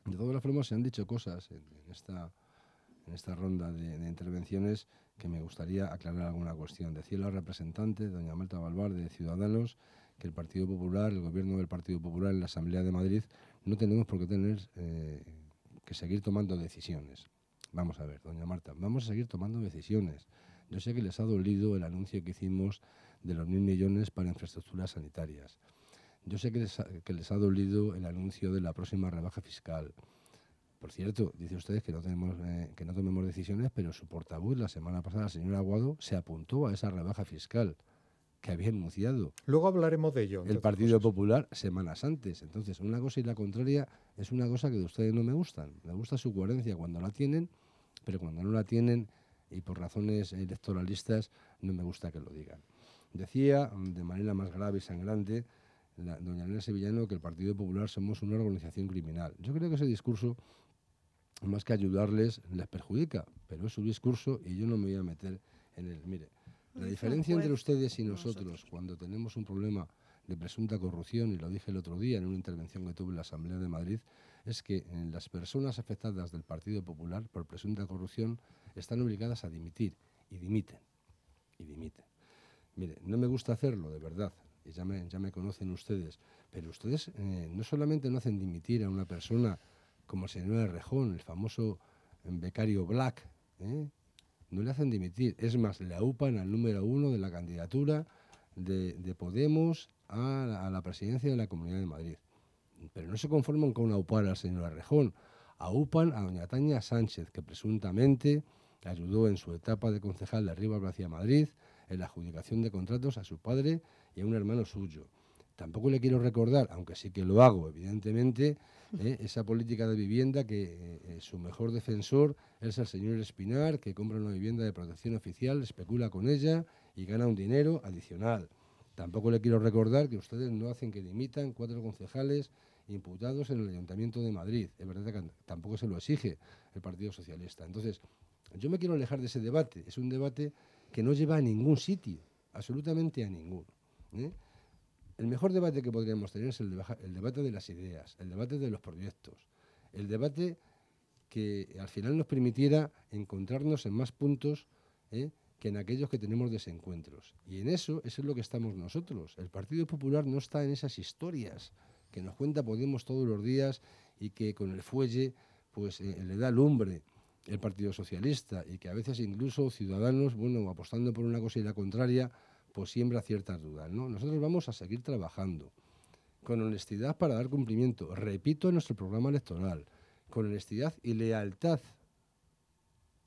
De todas las formas, se han dicho cosas en, esta, en esta ronda de, intervenciones que me gustaría aclarar alguna cuestión. Decía la representante, doña Marta Balbar, de Ciudadanos, que el Partido Popular, el gobierno del Partido Popular en la Asamblea de Madrid, no tenemos por qué tener eh, que seguir tomando decisiones. Vamos a ver, doña Marta, vamos a seguir tomando decisiones. Yo sé que les ha dolido el anuncio que hicimos de los mil millones para infraestructuras sanitarias. Yo sé que les, que les ha dolido el anuncio de la próxima rebaja fiscal. Por cierto, dice usted que no, tenemos, eh, que no tomemos decisiones, pero su portavoz la semana pasada, el señor Aguado, se apuntó a esa rebaja fiscal que había anunciado. Luego hablaremos de ello. El Partido Popular semanas antes. Entonces, una cosa y la contraria es una cosa que de ustedes no me gustan. Me gusta su coherencia cuando la tienen, pero cuando no la tienen y por razones electoralistas no me gusta que lo digan. Decía de manera más grave y sangrante la, doña Elena Sevillano que el Partido Popular somos una organización criminal. Yo creo que ese discurso más que ayudarles, les perjudica, pero es su discurso y yo no me voy a meter en él. Mire, la diferencia entre ustedes y nosotros, cuando tenemos un problema de presunta corrupción, y lo dije el otro día en una intervención que tuve en la Asamblea de Madrid, es que las personas afectadas del Partido Popular por presunta corrupción están obligadas a dimitir y dimiten, y dimiten. Mire, no me gusta hacerlo, de verdad, y ya me, ya me conocen ustedes, pero ustedes eh, no solamente no hacen dimitir a una persona como el señor Rejón, el famoso becario Black, ¿eh? No le hacen dimitir. Es más, le aupan al número uno de la candidatura de, Podemos a la, presidencia de la Comunidad de Madrid. Pero no se conforman con aupar al señor Arrejón, aupan a doña Tania Sánchez, que presuntamente ayudó en su etapa de concejal de Rivas hacia Madrid en la adjudicación de contratos a su padre y a un hermano suyo. Tampoco le quiero recordar, aunque sí que lo hago, evidentemente, ¿eh? esa política de vivienda que eh, su mejor defensor es el señor Espinar, que compra una vivienda de protección oficial, especula con ella y gana un dinero adicional. Tampoco le quiero recordar que ustedes no hacen que dimitan cuatro concejales imputados en el Ayuntamiento de Madrid. Es verdad que tampoco se lo exige el Partido Socialista. Entonces, yo me quiero alejar de ese debate. Es un debate que no lleva a ningún sitio, absolutamente a ninguno. ¿eh? El mejor debate que podríamos tener es el, debate de las ideas, el debate de los proyectos, el debate que al final nos permitiera encontrarnos en más puntos ¿eh? que en aquellos que tenemos desencuentros. Y en eso, eso es lo que estamos nosotros. El Partido Popular no está en esas historias que nos cuenta Podemos todos los días y que con el fuelle pues eh, le da lumbre el Partido Socialista y que a veces incluso ciudadanos, bueno, apostando por una cosa y la contraria, pues siembra ciertas dudas. ¿no? Nosotros vamos a seguir trabajando con honestidad para dar cumplimiento, repito, en nuestro programa electoral, con honestidad y lealtad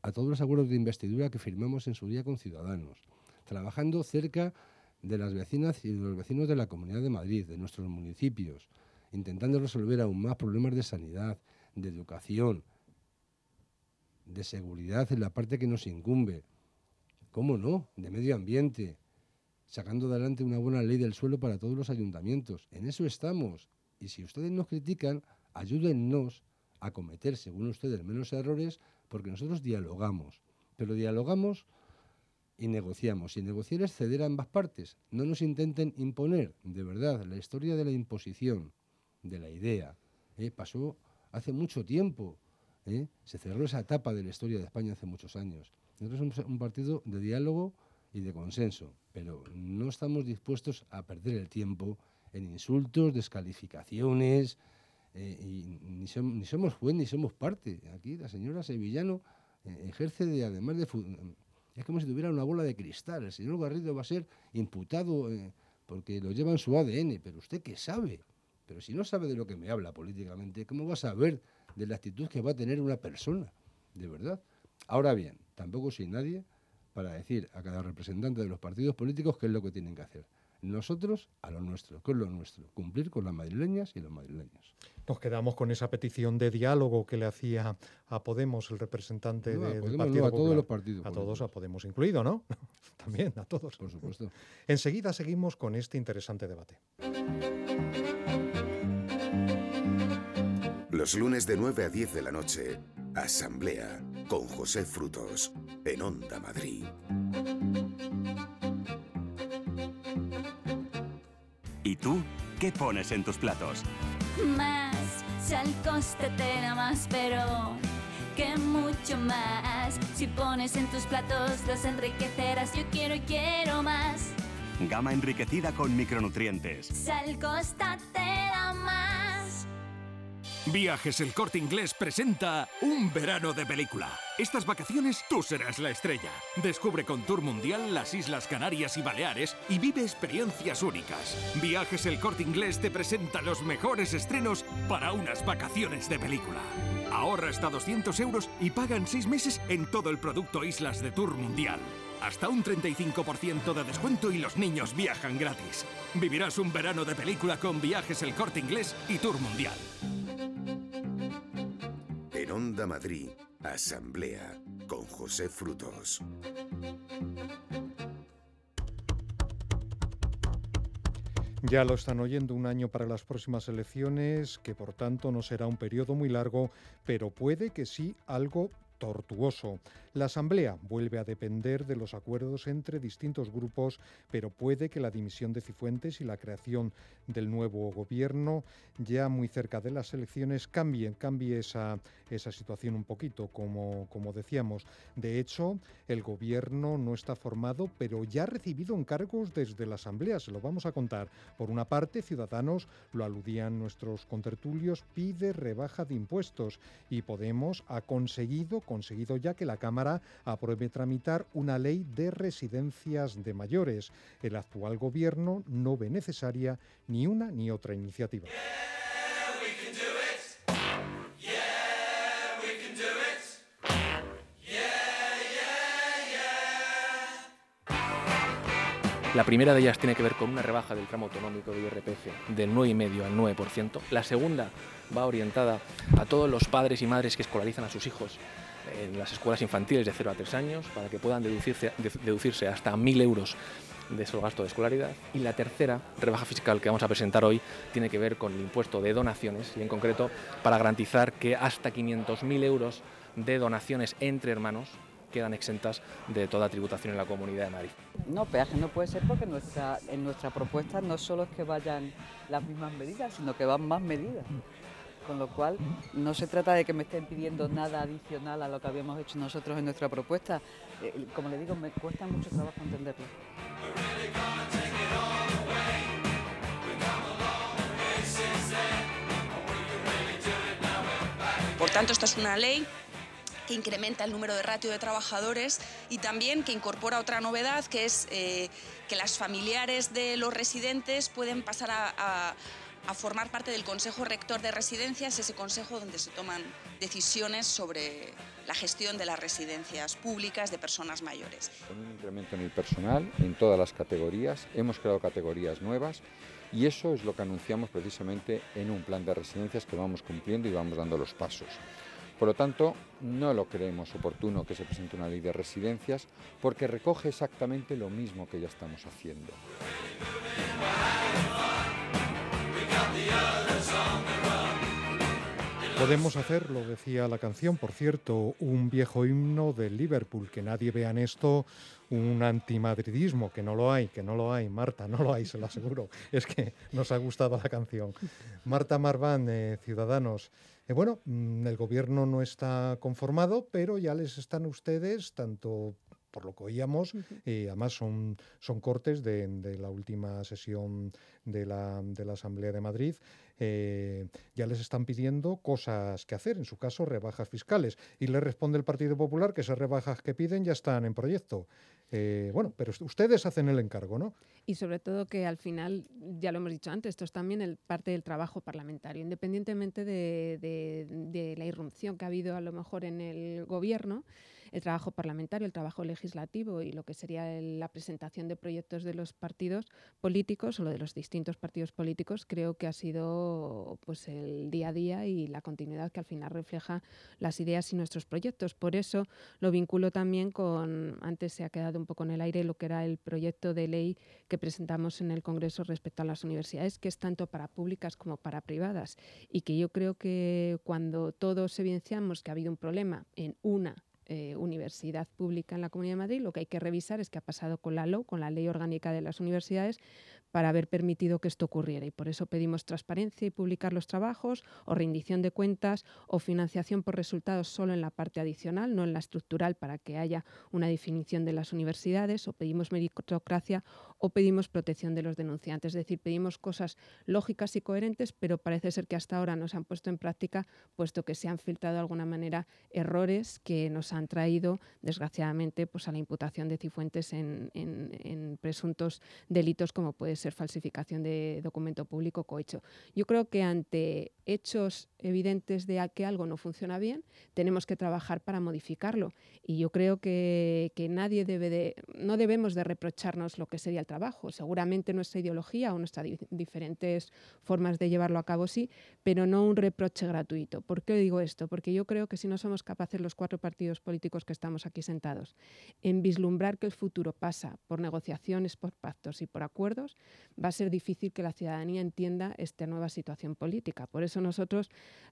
a todos los acuerdos de investidura que firmamos en su día con Ciudadanos, trabajando cerca de las vecinas y de los vecinos de la Comunidad de Madrid, de nuestros municipios, intentando resolver aún más problemas de sanidad, de educación, de seguridad en la parte que nos incumbe, ¿cómo no?, de medio ambiente, sacando adelante una buena ley del suelo para todos los ayuntamientos. En eso estamos. Y si ustedes nos critican, ayúdennos a cometer, según ustedes, menos errores, porque nosotros dialogamos. Pero dialogamos y negociamos. Y negociar es ceder a ambas partes. No nos intenten imponer, de verdad, la historia de la imposición, de la idea, ¿eh? pasó hace mucho tiempo. ¿eh? Se cerró esa etapa de la historia de España hace muchos años. Nosotros somos un partido de diálogo y de consenso, pero no estamos dispuestos a perder el tiempo en insultos, descalificaciones, eh, y ni, somos juez ni somos parte. Aquí la señora Sevillano eh, ejerce de, además de... Es como si tuviera una bola de cristal. El señor Garrido va a ser imputado eh, porque lo lleva en su ADN, pero usted qué sabe. Pero si no sabe de lo que me habla políticamente, ¿cómo va a saber de la actitud que va a tener una persona? De verdad. Ahora bien, tampoco soy nadie para decir a cada representante de los partidos políticos qué es lo que tienen que hacer. Nosotros a lo nuestro, ¿qué es lo nuestro? Cumplir con las madrileñas y los madrileños. Nos quedamos con esa petición de diálogo que le hacía a Podemos el representante de, del Partido a todos los partidos. A todos, a Podemos incluido, ¿no? También, a todos. Por supuesto. Enseguida seguimos con este interesante debate. Los lunes de 9 a 10 de la noche, Asamblea con José Frutos en Onda Madrid. ¿Y tú qué pones en tus platos? Más, si al coste te da más, pero que mucho más. Si pones en tus platos los enriquecerás, yo quiero y quiero más. Gama enriquecida con micronutrientes. Sal Costa te da más. Viajes El Corte Inglés presenta Un verano de película. Estas vacaciones tú serás la estrella. Descubre con Tour Mundial las Islas Canarias y Baleares y vive experiencias únicas. Viajes El Corte Inglés te presenta los mejores estrenos para unas vacaciones de película. Ahorra hasta 200 euros y paga en 6 meses en todo el producto Islas de Tour Mundial. Hasta un 35% de descuento y los niños viajan gratis. Vivirás un verano de película con Viajes El Corte Inglés y Tour Mundial. Madrid, Asamblea con José Frutos. Ya lo están oyendo un año para las próximas elecciones, que por tanto no será un periodo muy largo, pero puede que sí algo tortuoso. La Asamblea vuelve a depender de los acuerdos entre distintos grupos, pero puede que la dimisión de Cifuentes y la creación del nuevo gobierno, ya muy cerca de las elecciones, cambie, cambie esa, esa situación un poquito, como, como decíamos. De hecho, el gobierno no está formado, pero ya ha recibido encargos desde la Asamblea, se lo vamos a contar. Por una parte, Ciudadanos, lo aludían nuestros contertulios, pide rebaja de impuestos y Podemos ha conseguido, conseguido ya que la Cámara apruebe tramitar una ley de residencias de mayores. El actual gobierno no ve necesaria ni una ni otra iniciativa. La primera de ellas tiene que ver con una rebaja del tramo autonómico de IRPF del 9,5 al 9%. La segunda va orientada a todos los padres y madres que escolarizan a sus hijos en las escuelas infantiles de 0 a 3 años para que puedan deducirse, deducirse hasta 1.000 euros de su gasto de escolaridad. Y la tercera rebaja fiscal que vamos a presentar hoy tiene que ver con el impuesto de donaciones y en concreto para garantizar que hasta 500.000 euros de donaciones entre hermanos quedan exentas de toda tributación en la Comunidad de Madrid. No, peaje no puede ser porque nuestra, en nuestra propuesta no solo es que vayan las mismas medidas, sino que van más medidas. Con lo cual, no se trata de que me estén pidiendo nada adicional a lo que habíamos hecho nosotros en nuestra propuesta. Eh, como le digo, me cuesta mucho trabajo entenderlo. Por tanto, esta es una ley que incrementa el número de ratio de trabajadores y también que incorpora otra novedad, que es eh, que las familiares de los residentes pueden pasar a, formar parte del Consejo Rector de Residencias, ese consejo donde se toman decisiones sobre la gestión de las residencias públicas de personas mayores. Con un incremento en el personal, en todas las categorías, hemos creado categorías nuevas y eso es lo que anunciamos precisamente en un plan de residencias que vamos cumpliendo y vamos dando los pasos. Por lo tanto, no lo creemos oportuno que se presente una ley de residencias porque recoge exactamente lo mismo que ya estamos haciendo. Podemos hacerlo, decía la canción, por cierto, un viejo himno del Liverpool, que nadie vea en esto un antimadridismo, que no lo hay, que no lo hay, Marta, no lo hay, se lo aseguro, es que nos ha gustado la canción. Marta Marván, eh, Ciudadanos, eh, bueno, mm, el gobierno no está conformado, pero ya les están ustedes, tanto por lo que oíamos, y además son, son cortes de, la última sesión de la, de la Asamblea de Madrid, eh, ya les están pidiendo cosas que hacer, en su caso rebajas fiscales. Y le responde el Partido Popular que esas rebajas que piden ya están en proyecto. Eh, bueno, pero ustedes hacen el encargo, ¿no? Y sobre todo que al final, ya lo hemos dicho antes, esto es también el, parte del trabajo parlamentario, independientemente de, de la irrupción que ha habido a lo mejor en el gobierno el trabajo parlamentario, el trabajo legislativo y lo que sería la presentación de proyectos de los partidos políticos o lo de los distintos partidos políticos, creo que ha sido pues el día a día y la continuidad que al final refleja las ideas y nuestros proyectos. Por eso lo vinculo también con, antes se ha quedado un poco en el aire lo que era el proyecto de ley que presentamos en el Congreso respecto a las universidades, que es tanto para públicas como para privadas y que yo creo que cuando todos evidenciamos que ha habido un problema en una eh, universidad pública en la Comunidad de Madrid, lo que hay que revisar es qué ha pasado con la con la Ley Orgánica de las Universidades, para haber permitido que esto ocurriera. Y por eso pedimos transparencia y publicar los trabajos, o rendición de cuentas, o financiación por resultados solo en la parte adicional, no en la estructural, para que haya una definición de las universidades, o pedimos meritocracia, o pedimos protección de los denunciantes. Es decir, pedimos cosas lógicas y coherentes, pero parece ser que hasta ahora no se han puesto en práctica, puesto que se han filtrado de alguna manera errores que nos han traído, desgraciadamente, pues a la imputación de Cifuentes en, en presuntos delitos como puede ser falsificación de documento público cohecho. Yo creo que ante hechos evidentes de que algo no funciona bien, tenemos que trabajar para modificarlo. Y yo creo que, nadie debe de, no debemos de reprocharnos lo que sería el trabajo. Seguramente nuestra ideología o nuestras diferentes formas de llevarlo a cabo sí, pero no un reproche gratuito. ¿Por qué digo esto? Porque yo creo que si no somos capaces los cuatro partidos políticos que estamos aquí sentados en vislumbrar que el futuro pasa por negociaciones, por pactos y por acuerdos, va a ser difícil que la ciudadanía entienda esta nueva situación política. Por eso nosotros,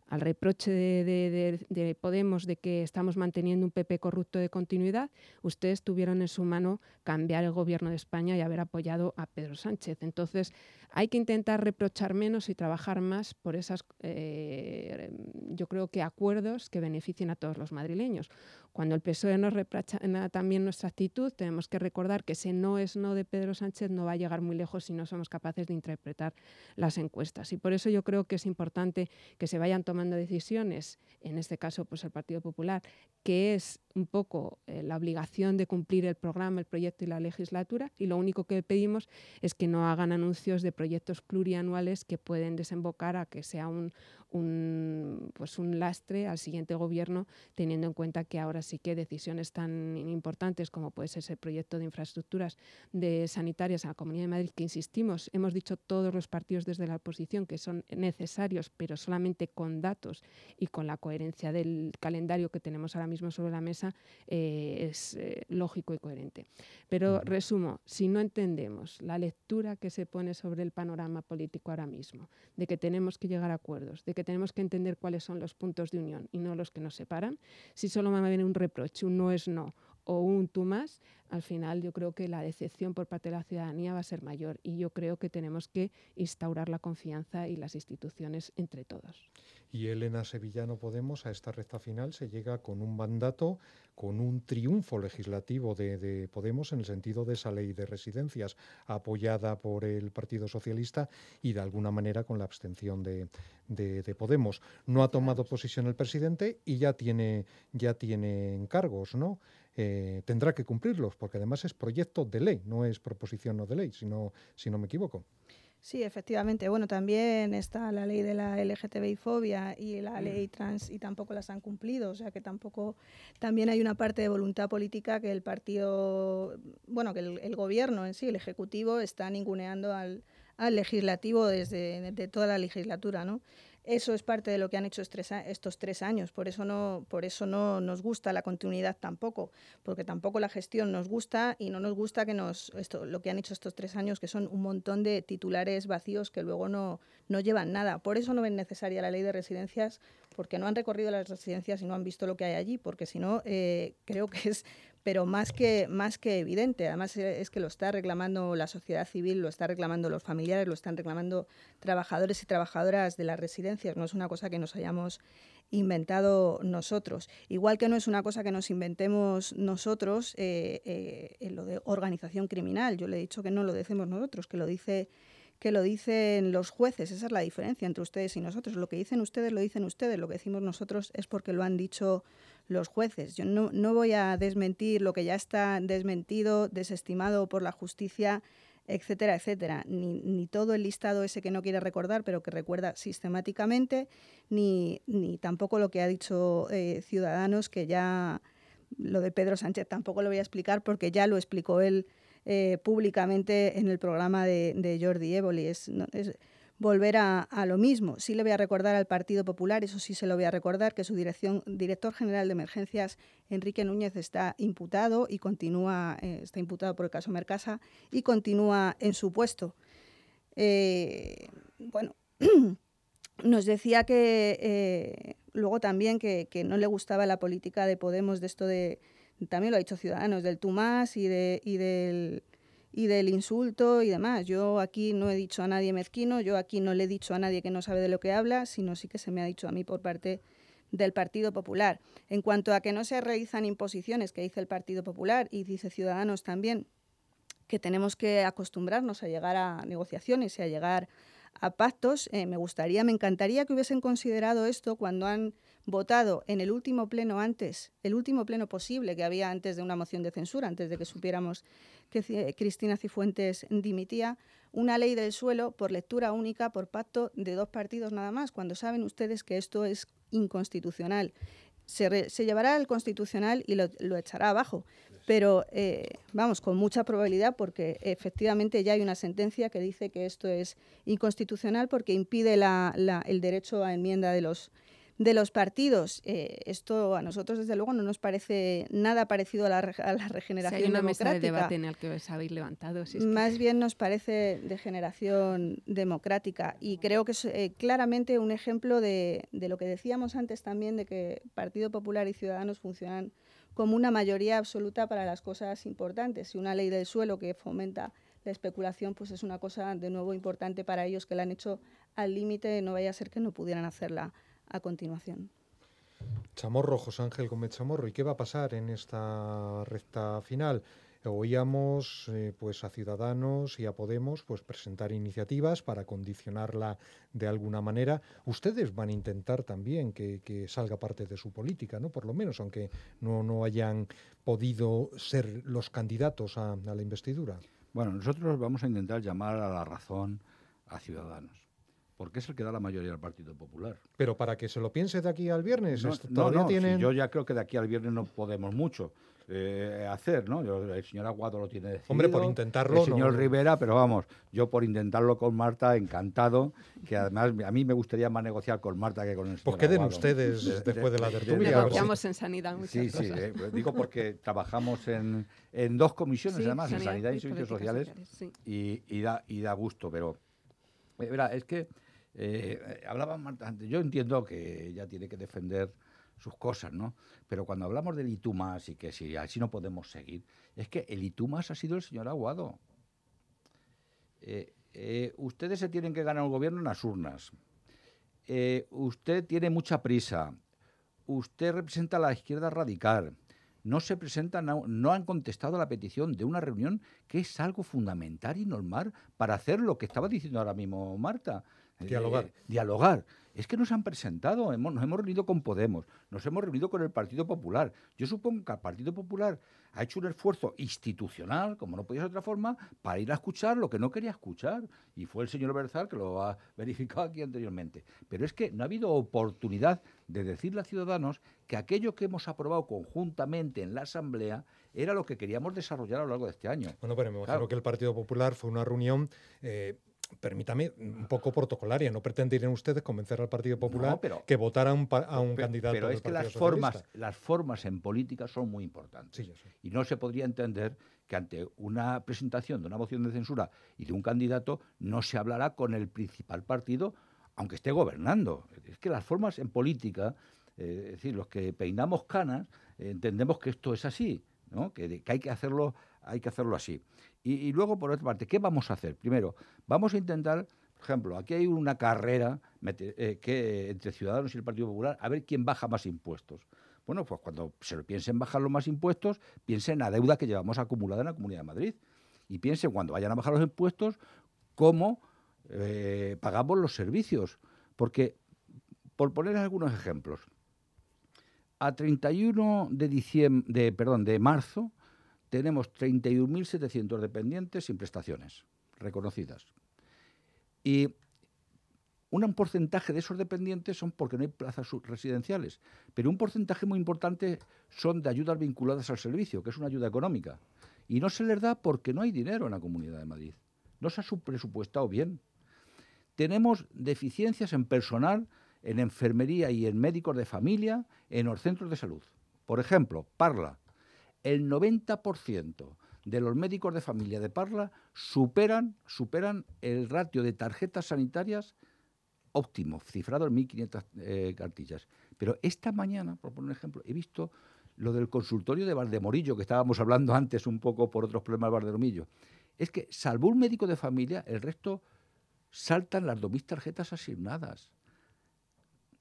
al reproche de, Podemos de que estamos manteniendo un PP corrupto de continuidad, ustedes tuvieron en su mano cambiar el gobierno de España y haber apoyado a Pedro Sánchez. Entonces, hay que intentar reprochar menos y trabajar más por esas, eh, yo creo que acuerdos que beneficien a todos los madrileños. Cuando el PSOE nos reprocha también nuestra actitud, tenemos que recordar que ese no es no de Pedro Sánchez no va a llegar muy lejos si no somos capaces de interpretar las encuestas. Y por eso yo creo que es importante que se vayan tomando decisiones, en este caso pues el Partido Popular, que es un poco eh, la obligación de cumplir el programa, el proyecto y la legislatura, y lo único que pedimos es que no hagan anuncios de proyectos plurianuales que pueden desembocar a que sea un, un, pues un lastre al siguiente gobierno, teniendo en cuenta que ahora Así que decisiones tan importantes como puede ser ese proyecto de infraestructuras de sanitarias a la Comunidad de Madrid, que insistimos, hemos dicho todos los partidos desde la oposición que son necesarios, pero solamente con datos y con la coherencia del calendario que tenemos ahora mismo sobre la mesa, eh, es eh, lógico y coherente. Pero resumo, si no entendemos la lectura que se pone sobre el panorama político ahora mismo, de que tenemos que llegar a acuerdos, de que tenemos que entender cuáles son los puntos de unión y no los que nos separan, si solo me viene un reproche, un no es no o un tú más, al final yo creo que la decepción por parte de la ciudadanía va a ser mayor y yo creo que tenemos que instaurar la confianza y las instituciones entre todos. Y Elena Sevillano Podemos a esta recta final se llega con un mandato, con un triunfo legislativo de, Podemos en el sentido de esa ley de residencias apoyada por el Partido Socialista y de alguna manera con la abstención de, de Podemos. No ha tomado posición el presidente y ya tiene, ya tiene encargos, ¿no? Eh, tendrá que cumplirlos, porque además es proyecto de ley, no es proposición no de ley, si no, si no me equivoco. Sí, efectivamente. Bueno, también está la ley de la LGTBI fobia y la mm. ley trans y tampoco las han cumplido. O sea que tampoco, también hay una parte de voluntad política que el partido, bueno, que el, gobierno en sí, el ejecutivo, está ninguneando al, al legislativo desde de toda la legislatura, ¿no? Eso es parte de lo que han hecho estos tres años. Por eso, no, por eso no nos gusta la continuidad tampoco, porque tampoco la gestión nos gusta y no nos gusta que nos, esto, lo que han hecho estos tres años, que son un montón de titulares vacíos que luego no, no llevan nada. Por eso no ven necesaria la ley de residencias, porque no han recorrido las residencias y no han visto lo que hay allí, porque si no, eh, creo que es pero más que, más que evidente. Además eh, es que lo está reclamando la sociedad civil, lo está reclamando los familiares, lo están reclamando trabajadores y trabajadoras de las residencias. No es una cosa que nos hayamos inventado nosotros. Igual que no es una cosa que nos inventemos nosotros eh, eh, en lo de organización criminal. Yo le he dicho que no lo decimos nosotros, que lo dice que lo dicen los jueces. Esa es la diferencia entre ustedes y nosotros. Lo que dicen ustedes lo dicen ustedes. Lo que decimos nosotros es porque lo han dicho los jueces. Yo no, no voy a desmentir lo que ya está desmentido, desestimado por la justicia etcétera, etcétera. Ni, ni, todo el listado ese que no quiere recordar, pero que recuerda sistemáticamente, ni, ni tampoco lo que ha dicho eh, Ciudadanos, que ya lo de Pedro Sánchez tampoco lo voy a explicar porque ya lo explicó él eh, públicamente en el programa de, de Jordi es, volver a, lo mismo. Sí le voy a recordar al Partido Popular, eso sí se lo voy a recordar, que su dirección, director general de emergencias, Enrique Núñez, está imputado y continúa, eh, está imputado por el caso Mercasa y continúa en su puesto. Eh, bueno, nos decía que eh, luego también que, que, no le gustaba la política de Podemos de esto de, también lo ha dicho Ciudadanos, del Tumás y, de, y del y del insulto y demás. Yo aquí no he dicho a nadie mezquino, yo aquí no le he dicho a nadie que no sabe de lo que habla, sino sí que se me ha dicho a mí por parte del Partido Popular. En cuanto a que no se realizan imposiciones, que dice el Partido Popular y dice Ciudadanos también, que tenemos que acostumbrarnos a llegar a negociaciones y a llegar a pactos, eh, me gustaría, me encantaría que hubiesen considerado esto cuando han votado en el último pleno antes, el último pleno posible que había antes de una moción de censura, antes de que supiéramos que Cristina Cifuentes dimitía, una ley del suelo por lectura única, por pacto de dos partidos nada más, cuando saben ustedes que esto es inconstitucional. Se, llevará al constitucional y lo, echará abajo, pero eh, vamos, con mucha probabilidad porque efectivamente ya hay una sentencia que dice que esto es inconstitucional porque impide el derecho a enmienda de los de los partidos. Eh, esto a nosotros, desde luego, no nos parece nada parecido a la, regeneración hay una democrática. mesa de debate en el que os habéis levantado. Más bien nos parece de generación democrática y creo que es eh, claramente un ejemplo de, de lo que decíamos antes también, de que Partido Popular y Ciudadanos funcionan como una mayoría absoluta para las cosas importantes. Y una ley del suelo que fomenta la especulación, pues es una cosa de nuevo importante para ellos que la han hecho al límite, no vaya a ser que no pudieran hacerla a continuación. Chamorro, José Ángel Gómez Chamorro, ¿y qué va a pasar en esta recta final? Oíamos eh, pues a Ciudadanos y a Podemos pues presentar iniciativas para condicionarla de alguna manera. Ustedes van a intentar también que, salga parte de su política, ¿no? Por lo menos, aunque no, no hayan podido ser los candidatos a la investidura. Bueno, nosotros vamos a intentar llamar a la razón a Ciudadanos porque es el que da la mayoría del Partido Popular. Pero para que se lo piense de aquí al viernes, No, no, todavía no, si tienen... yo ya creo que de aquí al viernes no podemos mucho eh, hacer, ¿no? Yo- el señor Aguado lo tiene decidido. Hombre, por intentarlo, El señor no- Rivera, pero vamos, yo por intentarlo con Marta, encantado, que además a mí me gustaría más negociar con Marta que con el señor Pues queden Aguado. ustedes después de la tertulia, Negociamos en sanidad muchas Sí, sí, eh, pues digo porque trabajamos en, en dos comisiones, Sí, además, en sanidad y y Servicios Sociales, y da, y da gusto, pero eh, verá, es que eh, hablaba Marta antes, yo entiendo que ella tiene que defender sus cosas, ¿no? Pero cuando hablamos del ITUMAS y que si así no podemos seguir, es que el ITUMAS ha sido el señor Aguado. Eh, eh, ustedes se tienen que ganar el gobierno en las urnas. Eh, usted tiene mucha prisa. Usted representa a la izquierda radical. No se presentan, no han contestado a la petición de una reunión que es algo fundamental y normal para hacer lo que estaba diciendo ahora mismo Marta. Eh, Dialogar. dialogar. Es que nos han presentado, hemos- nos hemos reunido con Podemos, nos hemos reunido con el Partido Popular. Yo supongo que el Partido Popular ha hecho un esfuerzo institucional, como no podía ser de otra forma, para ir a escuchar lo que no quería escuchar. Y fue el señor Berzal que lo ha verificado aquí anteriormente. Pero es que no ha habido oportunidad de decirle a Ciudadanos que aquello que hemos aprobado conjuntamente en la Asamblea era lo que queríamos desarrollar a lo largo de este año. Bueno, pero me imagino Claro. que el Partido Popular fue una reunión, eh, permítame, un poco protocolaria. No pretenderían ustedes convencer al Partido Popular No, pero- que votara a un, a candidato Pero es que las Socialista. formas, las formas en política son muy importantes. Y no se podría entender que ante una presentación de una moción de censura y de un candidato no se hablará con el principal partido, aunque esté gobernando. Es que las formas en política, eh, es decir, los que peinamos canas, eh, entendemos que esto es así, ¿no? que, de- que hay que hacerlo, hay que hacerlo así. Y, luego, por otra parte, ¿qué vamos a hacer? Primero, vamos a intentar, por ejemplo, aquí hay una carrera eh, que, entre Ciudadanos y el Partido Popular, a ver quién baja más impuestos. Bueno, pues cuando se lo piensen bajar los más impuestos, piensen en la deuda que llevamos acumulada en la Comunidad de Madrid. Y piensen cuando vayan a bajar los impuestos, cómo eh, pagamos los servicios. Porque, por poner algunos ejemplos, a 31 de, diciembre, de, perdón, de marzo tenemos 31.700 dependientes sin prestaciones reconocidas. Y un porcentaje de esos dependientes son porque no hay plazas residenciales, pero un porcentaje muy importante son de ayudas vinculadas al servicio, que es una ayuda económica. Y no se les da porque no hay dinero en la Comunidad de Madrid. No se ha subpresupuestado bien. Tenemos deficiencias en personal, en enfermería y en médicos de familia, en los centros de salud. Por ejemplo, Parla. El 90% de los médicos de familia de Parla superan, superan el ratio de tarjetas sanitarias óptimo, cifrado en 1.500 eh, cartillas. Pero esta mañana, por poner un ejemplo, he visto lo del consultorio de Valdemorillo, que estábamos hablando antes un poco por otros problemas de Valdemorillo. Es que, salvo un médico de familia, el resto saltan las 2.000 tarjetas asignadas.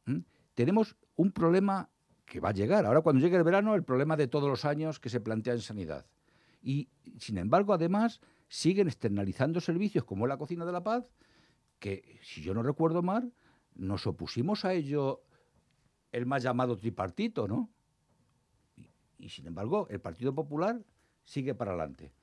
¿Mm? Tenemos un problema que va a llegar. Ahora, cuando llegue el verano, el problema de todos los años que se plantea en sanidad. Y, sin embargo, además, siguen externalizando servicios como la Cocina de la Paz, que, si yo no recuerdo mal, nos opusimos a ello el más llamado tripartito, ¿no? Y, y, sin embargo, el Partido Popular sigue para adelante.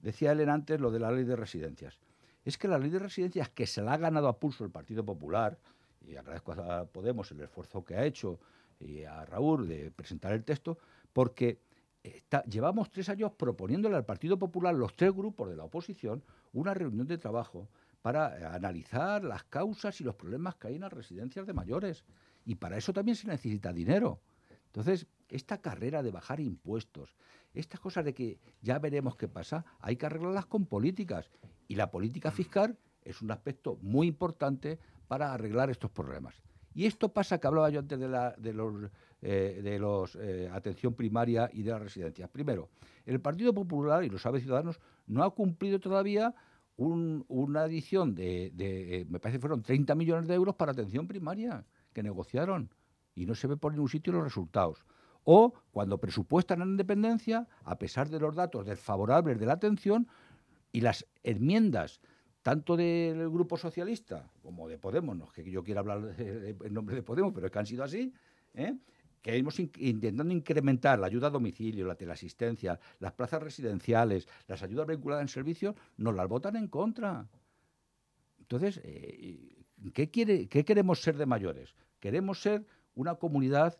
Decía Elena antes lo de la ley de residencias. Es que la ley de residencias que se la ha ganado a pulso el Partido Popular, y agradezco a Podemos el esfuerzo que ha hecho y a Raúl de presentar el texto, porque está- llevamos tres años proponiéndole al Partido Popular, los tres grupos de la oposición, una reunión de trabajo para eh, analizar las causas y los problemas que hay en las residencias de mayores. Y para eso también se necesita dinero. Entonces, esta carrera de bajar impuestos, estas cosas de que ya veremos qué pasa, hay que arreglarlas con políticas. Y la política fiscal es un aspecto muy importante para arreglar estos problemas. Y esto pasa, que hablaba yo antes de, la, de los, eh, de los eh, atención primaria y de las residencias. Primero, el Partido Popular, y lo sabe Ciudadanos, no ha cumplido todavía un- una adición de, eh, me parece que fueron 30 millones de euros para atención primaria que negociaron y no se ve por ningún sitio los resultados. O cuando presupuestan en independencia, a pesar de los datos desfavorables de la atención y las enmiendas tanto del Grupo Socialista como de Podemos, no es que yo quiera hablar en nombre de Podemos, pero es que han sido así, ¿eh? que hemos in- intentando incrementar la ayuda a domicilio, la teleasistencia, las plazas residenciales, las ayudas vinculadas en servicios, nos las votan en contra. Entonces, eh, ¿qué, quiere, ¿qué queremos ser de mayores? Queremos ser una comunidad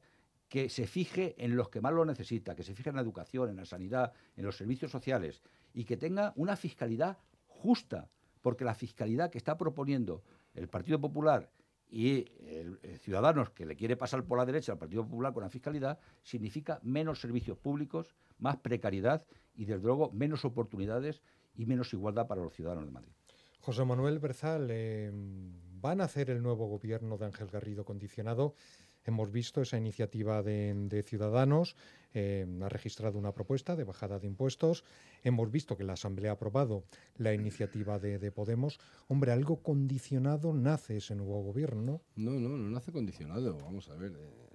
que se fije en los que más lo necesita, que se fije en la educación, en la sanidad, en los servicios sociales y que tenga una fiscalidad justa, porque la fiscalidad que está proponiendo el Partido Popular y el, Ciudadanos que le quiere pasar por la derecha al Partido Popular con la fiscalidad significa menos servicios públicos, más precariedad y desde luego menos oportunidades y menos igualdad para los ciudadanos de Madrid. José Manuel Berzal, eh, ¿van a hacer el nuevo gobierno de Ángel Garrido condicionado Hemos visto esa iniciativa de, Ciudadanos, eh, ha registrado una propuesta de bajada de impuestos. Hemos visto que la Asamblea ha aprobado la iniciativa de, Podemos. Hombre, algo condicionado nace ese nuevo gobierno, ¿no? No, no, no nace condicionado. Vamos a ver. Eh,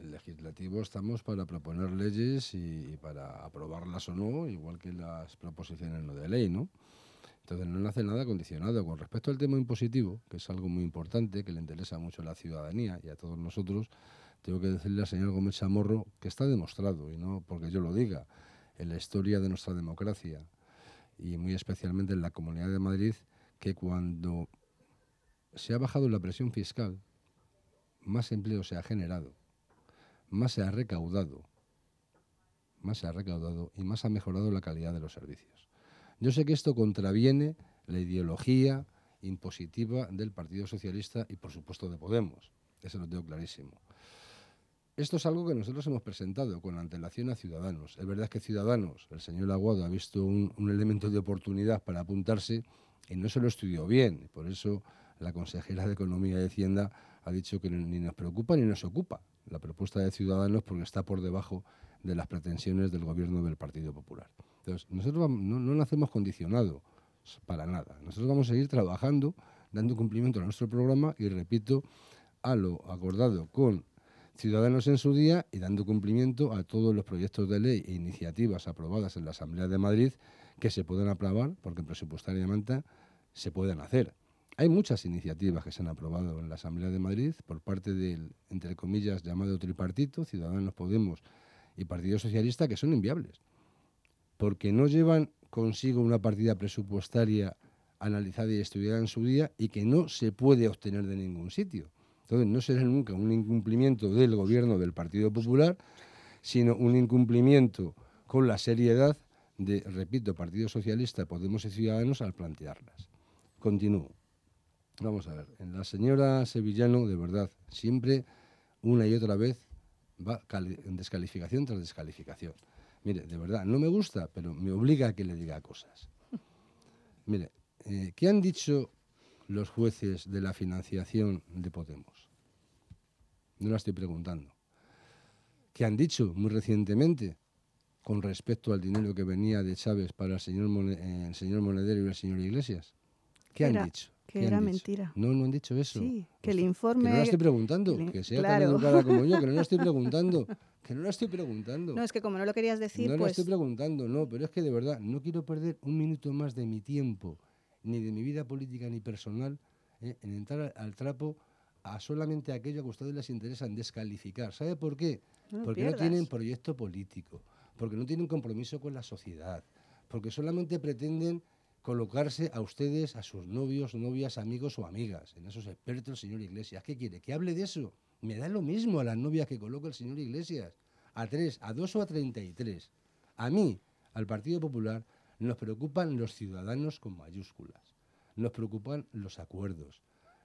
el legislativo estamos para proponer leyes y, para aprobarlas o no, igual que las proposiciones no de ley, ¿no? Entonces no nace nada condicionado. Con respecto al tema impositivo, que es algo muy importante, que le interesa mucho a la ciudadanía y a todos nosotros, tengo que decirle al señor Gómez Chamorro que está demostrado, y no porque yo lo diga, en la historia de nuestra democracia y muy especialmente en la Comunidad de Madrid, que cuando se ha bajado la presión fiscal, más empleo se ha generado, más se ha recaudado, más se ha recaudado y más ha mejorado la calidad de los servicios. Yo sé que esto contraviene la ideología impositiva del Partido Socialista y, por supuesto, de Podemos. Eso lo tengo clarísimo. Esto es algo que nosotros hemos presentado con antelación a Ciudadanos. Es verdad que Ciudadanos, el señor Aguado, ha visto un, elemento de oportunidad para apuntarse y no se lo estudió bien. Por eso la consejera de Economía y Hacienda ha dicho que ni nos preocupa ni nos ocupa la propuesta de Ciudadanos porque está por debajo de las pretensiones del gobierno del Partido Popular. Entonces, nosotros no, no lo hacemos condicionado para nada. Nosotros vamos a seguir trabajando, dando cumplimiento a nuestro programa y, repito, a lo acordado con Ciudadanos en su día y dando cumplimiento a todos los proyectos de ley e iniciativas aprobadas en la Asamblea de Madrid que se pueden aprobar, porque presupuestariamente se pueden hacer. Hay muchas iniciativas que se han aprobado en la Asamblea de Madrid por parte del, entre comillas, llamado tripartito, Ciudadanos Podemos y Partido Socialista que son inviables, porque no llevan consigo una partida presupuestaria analizada y estudiada en su día y que no se puede obtener de ningún sitio. Entonces no será nunca un incumplimiento del gobierno del Partido Popular, sino un incumplimiento con la seriedad de, repito, Partido Socialista, Podemos y Ciudadanos al plantearlas. Continúo. Vamos a ver, la señora Sevillano, de verdad, siempre, una y otra vez, va en descalificación tras descalificación. Mire, de verdad, no me gusta, pero me obliga a que le diga cosas. Mire, eh, ¿qué han dicho los jueces de la financiación de Podemos? No la estoy preguntando. ¿Qué han dicho muy recientemente con respecto al dinero que venía de Chávez para el señor, el señor Monedero y el señor Iglesias? ¿Qué han dicho? Que era mentira. No, no han dicho eso. Sí, que el informe... Que no la estoy preguntando, que sea tan educada como yo, que no la estoy preguntando, que no la estoy preguntando. No, es que como no lo querías decir, No pues... la estoy preguntando, no, pero es que de verdad no quiero perder un minuto más de mi tiempo, ni de mi vida política ni personal, eh, en entrar al trapo a solamente aquello que a ustedes les interesa descalificar. ¿Sabe por qué? porque no tienen proyecto político, porque no tienen compromiso con la sociedad, porque solamente pretenden colocarse a ustedes, a sus novios, novias, amigos o amigas, en esos expertos el señor Iglesias. ¿Qué quiere? ¿Que hable de eso? Me da lo mismo a las novias que coloca el señor Iglesias. A tres, a dos o a treinta y tres. A mí, al Partido Popular, nos preocupan los ciudadanos con mayúsculas. Nos preocupan los acuerdos.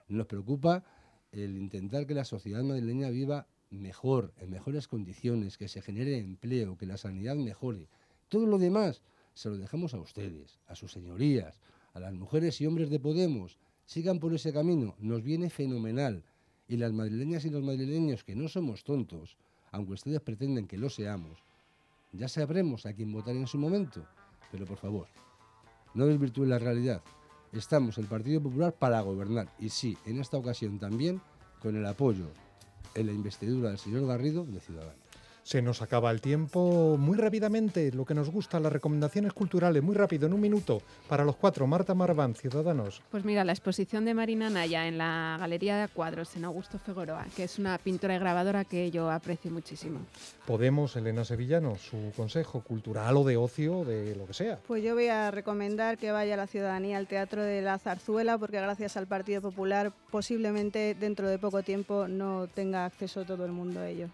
Nos preocupa el intentar que la sociedad madrileña viva mejor, en mejores condiciones, que se genere empleo, que la sanidad mejore. Todo lo demás se lo dejamos a ustedes, a sus señorías, a las mujeres y hombres de Podemos. Sigan por ese camino, nos viene fenomenal. Y las madrileñas y los madrileños que no somos tontos, aunque ustedes pretenden que lo seamos, ya sabremos a quién votar en su momento. Pero por favor, no desvirtúen la realidad. Estamos el Partido Popular para gobernar y sí, en esta ocasión también con el apoyo en la investidura del señor Garrido de Ciudadanos. Se nos acaba el tiempo muy rápidamente, lo que nos gusta, las recomendaciones culturales, muy rápido, en un minuto, para los cuatro. Marta Marván, Ciudadanos. Pues mira, la exposición de Marina Naya en la Galería de Cuadros en Augusto Figueroa, que es una pintora y grabadora que yo aprecio muchísimo. Podemos, Elena Sevillano, su consejo cultural o de ocio, de lo que sea. Pues yo voy a recomendar que vaya la ciudadanía al Teatro de la Zarzuela, porque gracias al Partido Popular posiblemente dentro de poco tiempo no tenga acceso todo el mundo a ello.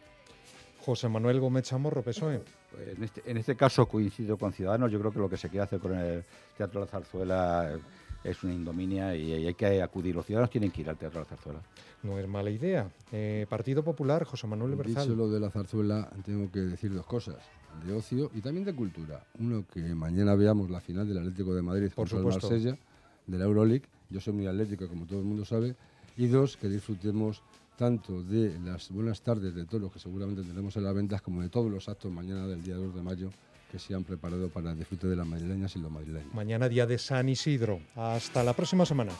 José Manuel Gómez Chamorro, PSOE. Pues en, este, en este caso coincido con Ciudadanos, yo creo que lo que se quiere hacer con el Teatro de la Zarzuela es una indominia y hay que acudir. Los ciudadanos tienen que ir al Teatro de la Zarzuela. No es mala idea. Eh, Partido Popular, José Manuel Berzal. Dicho lo de la zarzuela, tengo que decir dos cosas, de ocio y también de cultura. Uno, que mañana veamos la final del Atlético de Madrid Por contra el supuesto. Marsella, de la Euroleague. Yo soy muy atlético, como todo el mundo sabe. Y dos, que disfrutemos tanto de las buenas tardes de todos los que seguramente tendremos en las ventas, como de todos los actos mañana del día 2 de mayo que se han preparado para el disfrute de las madrileñas y los madrileños. Mañana día de San Isidro. Hasta la próxima semana.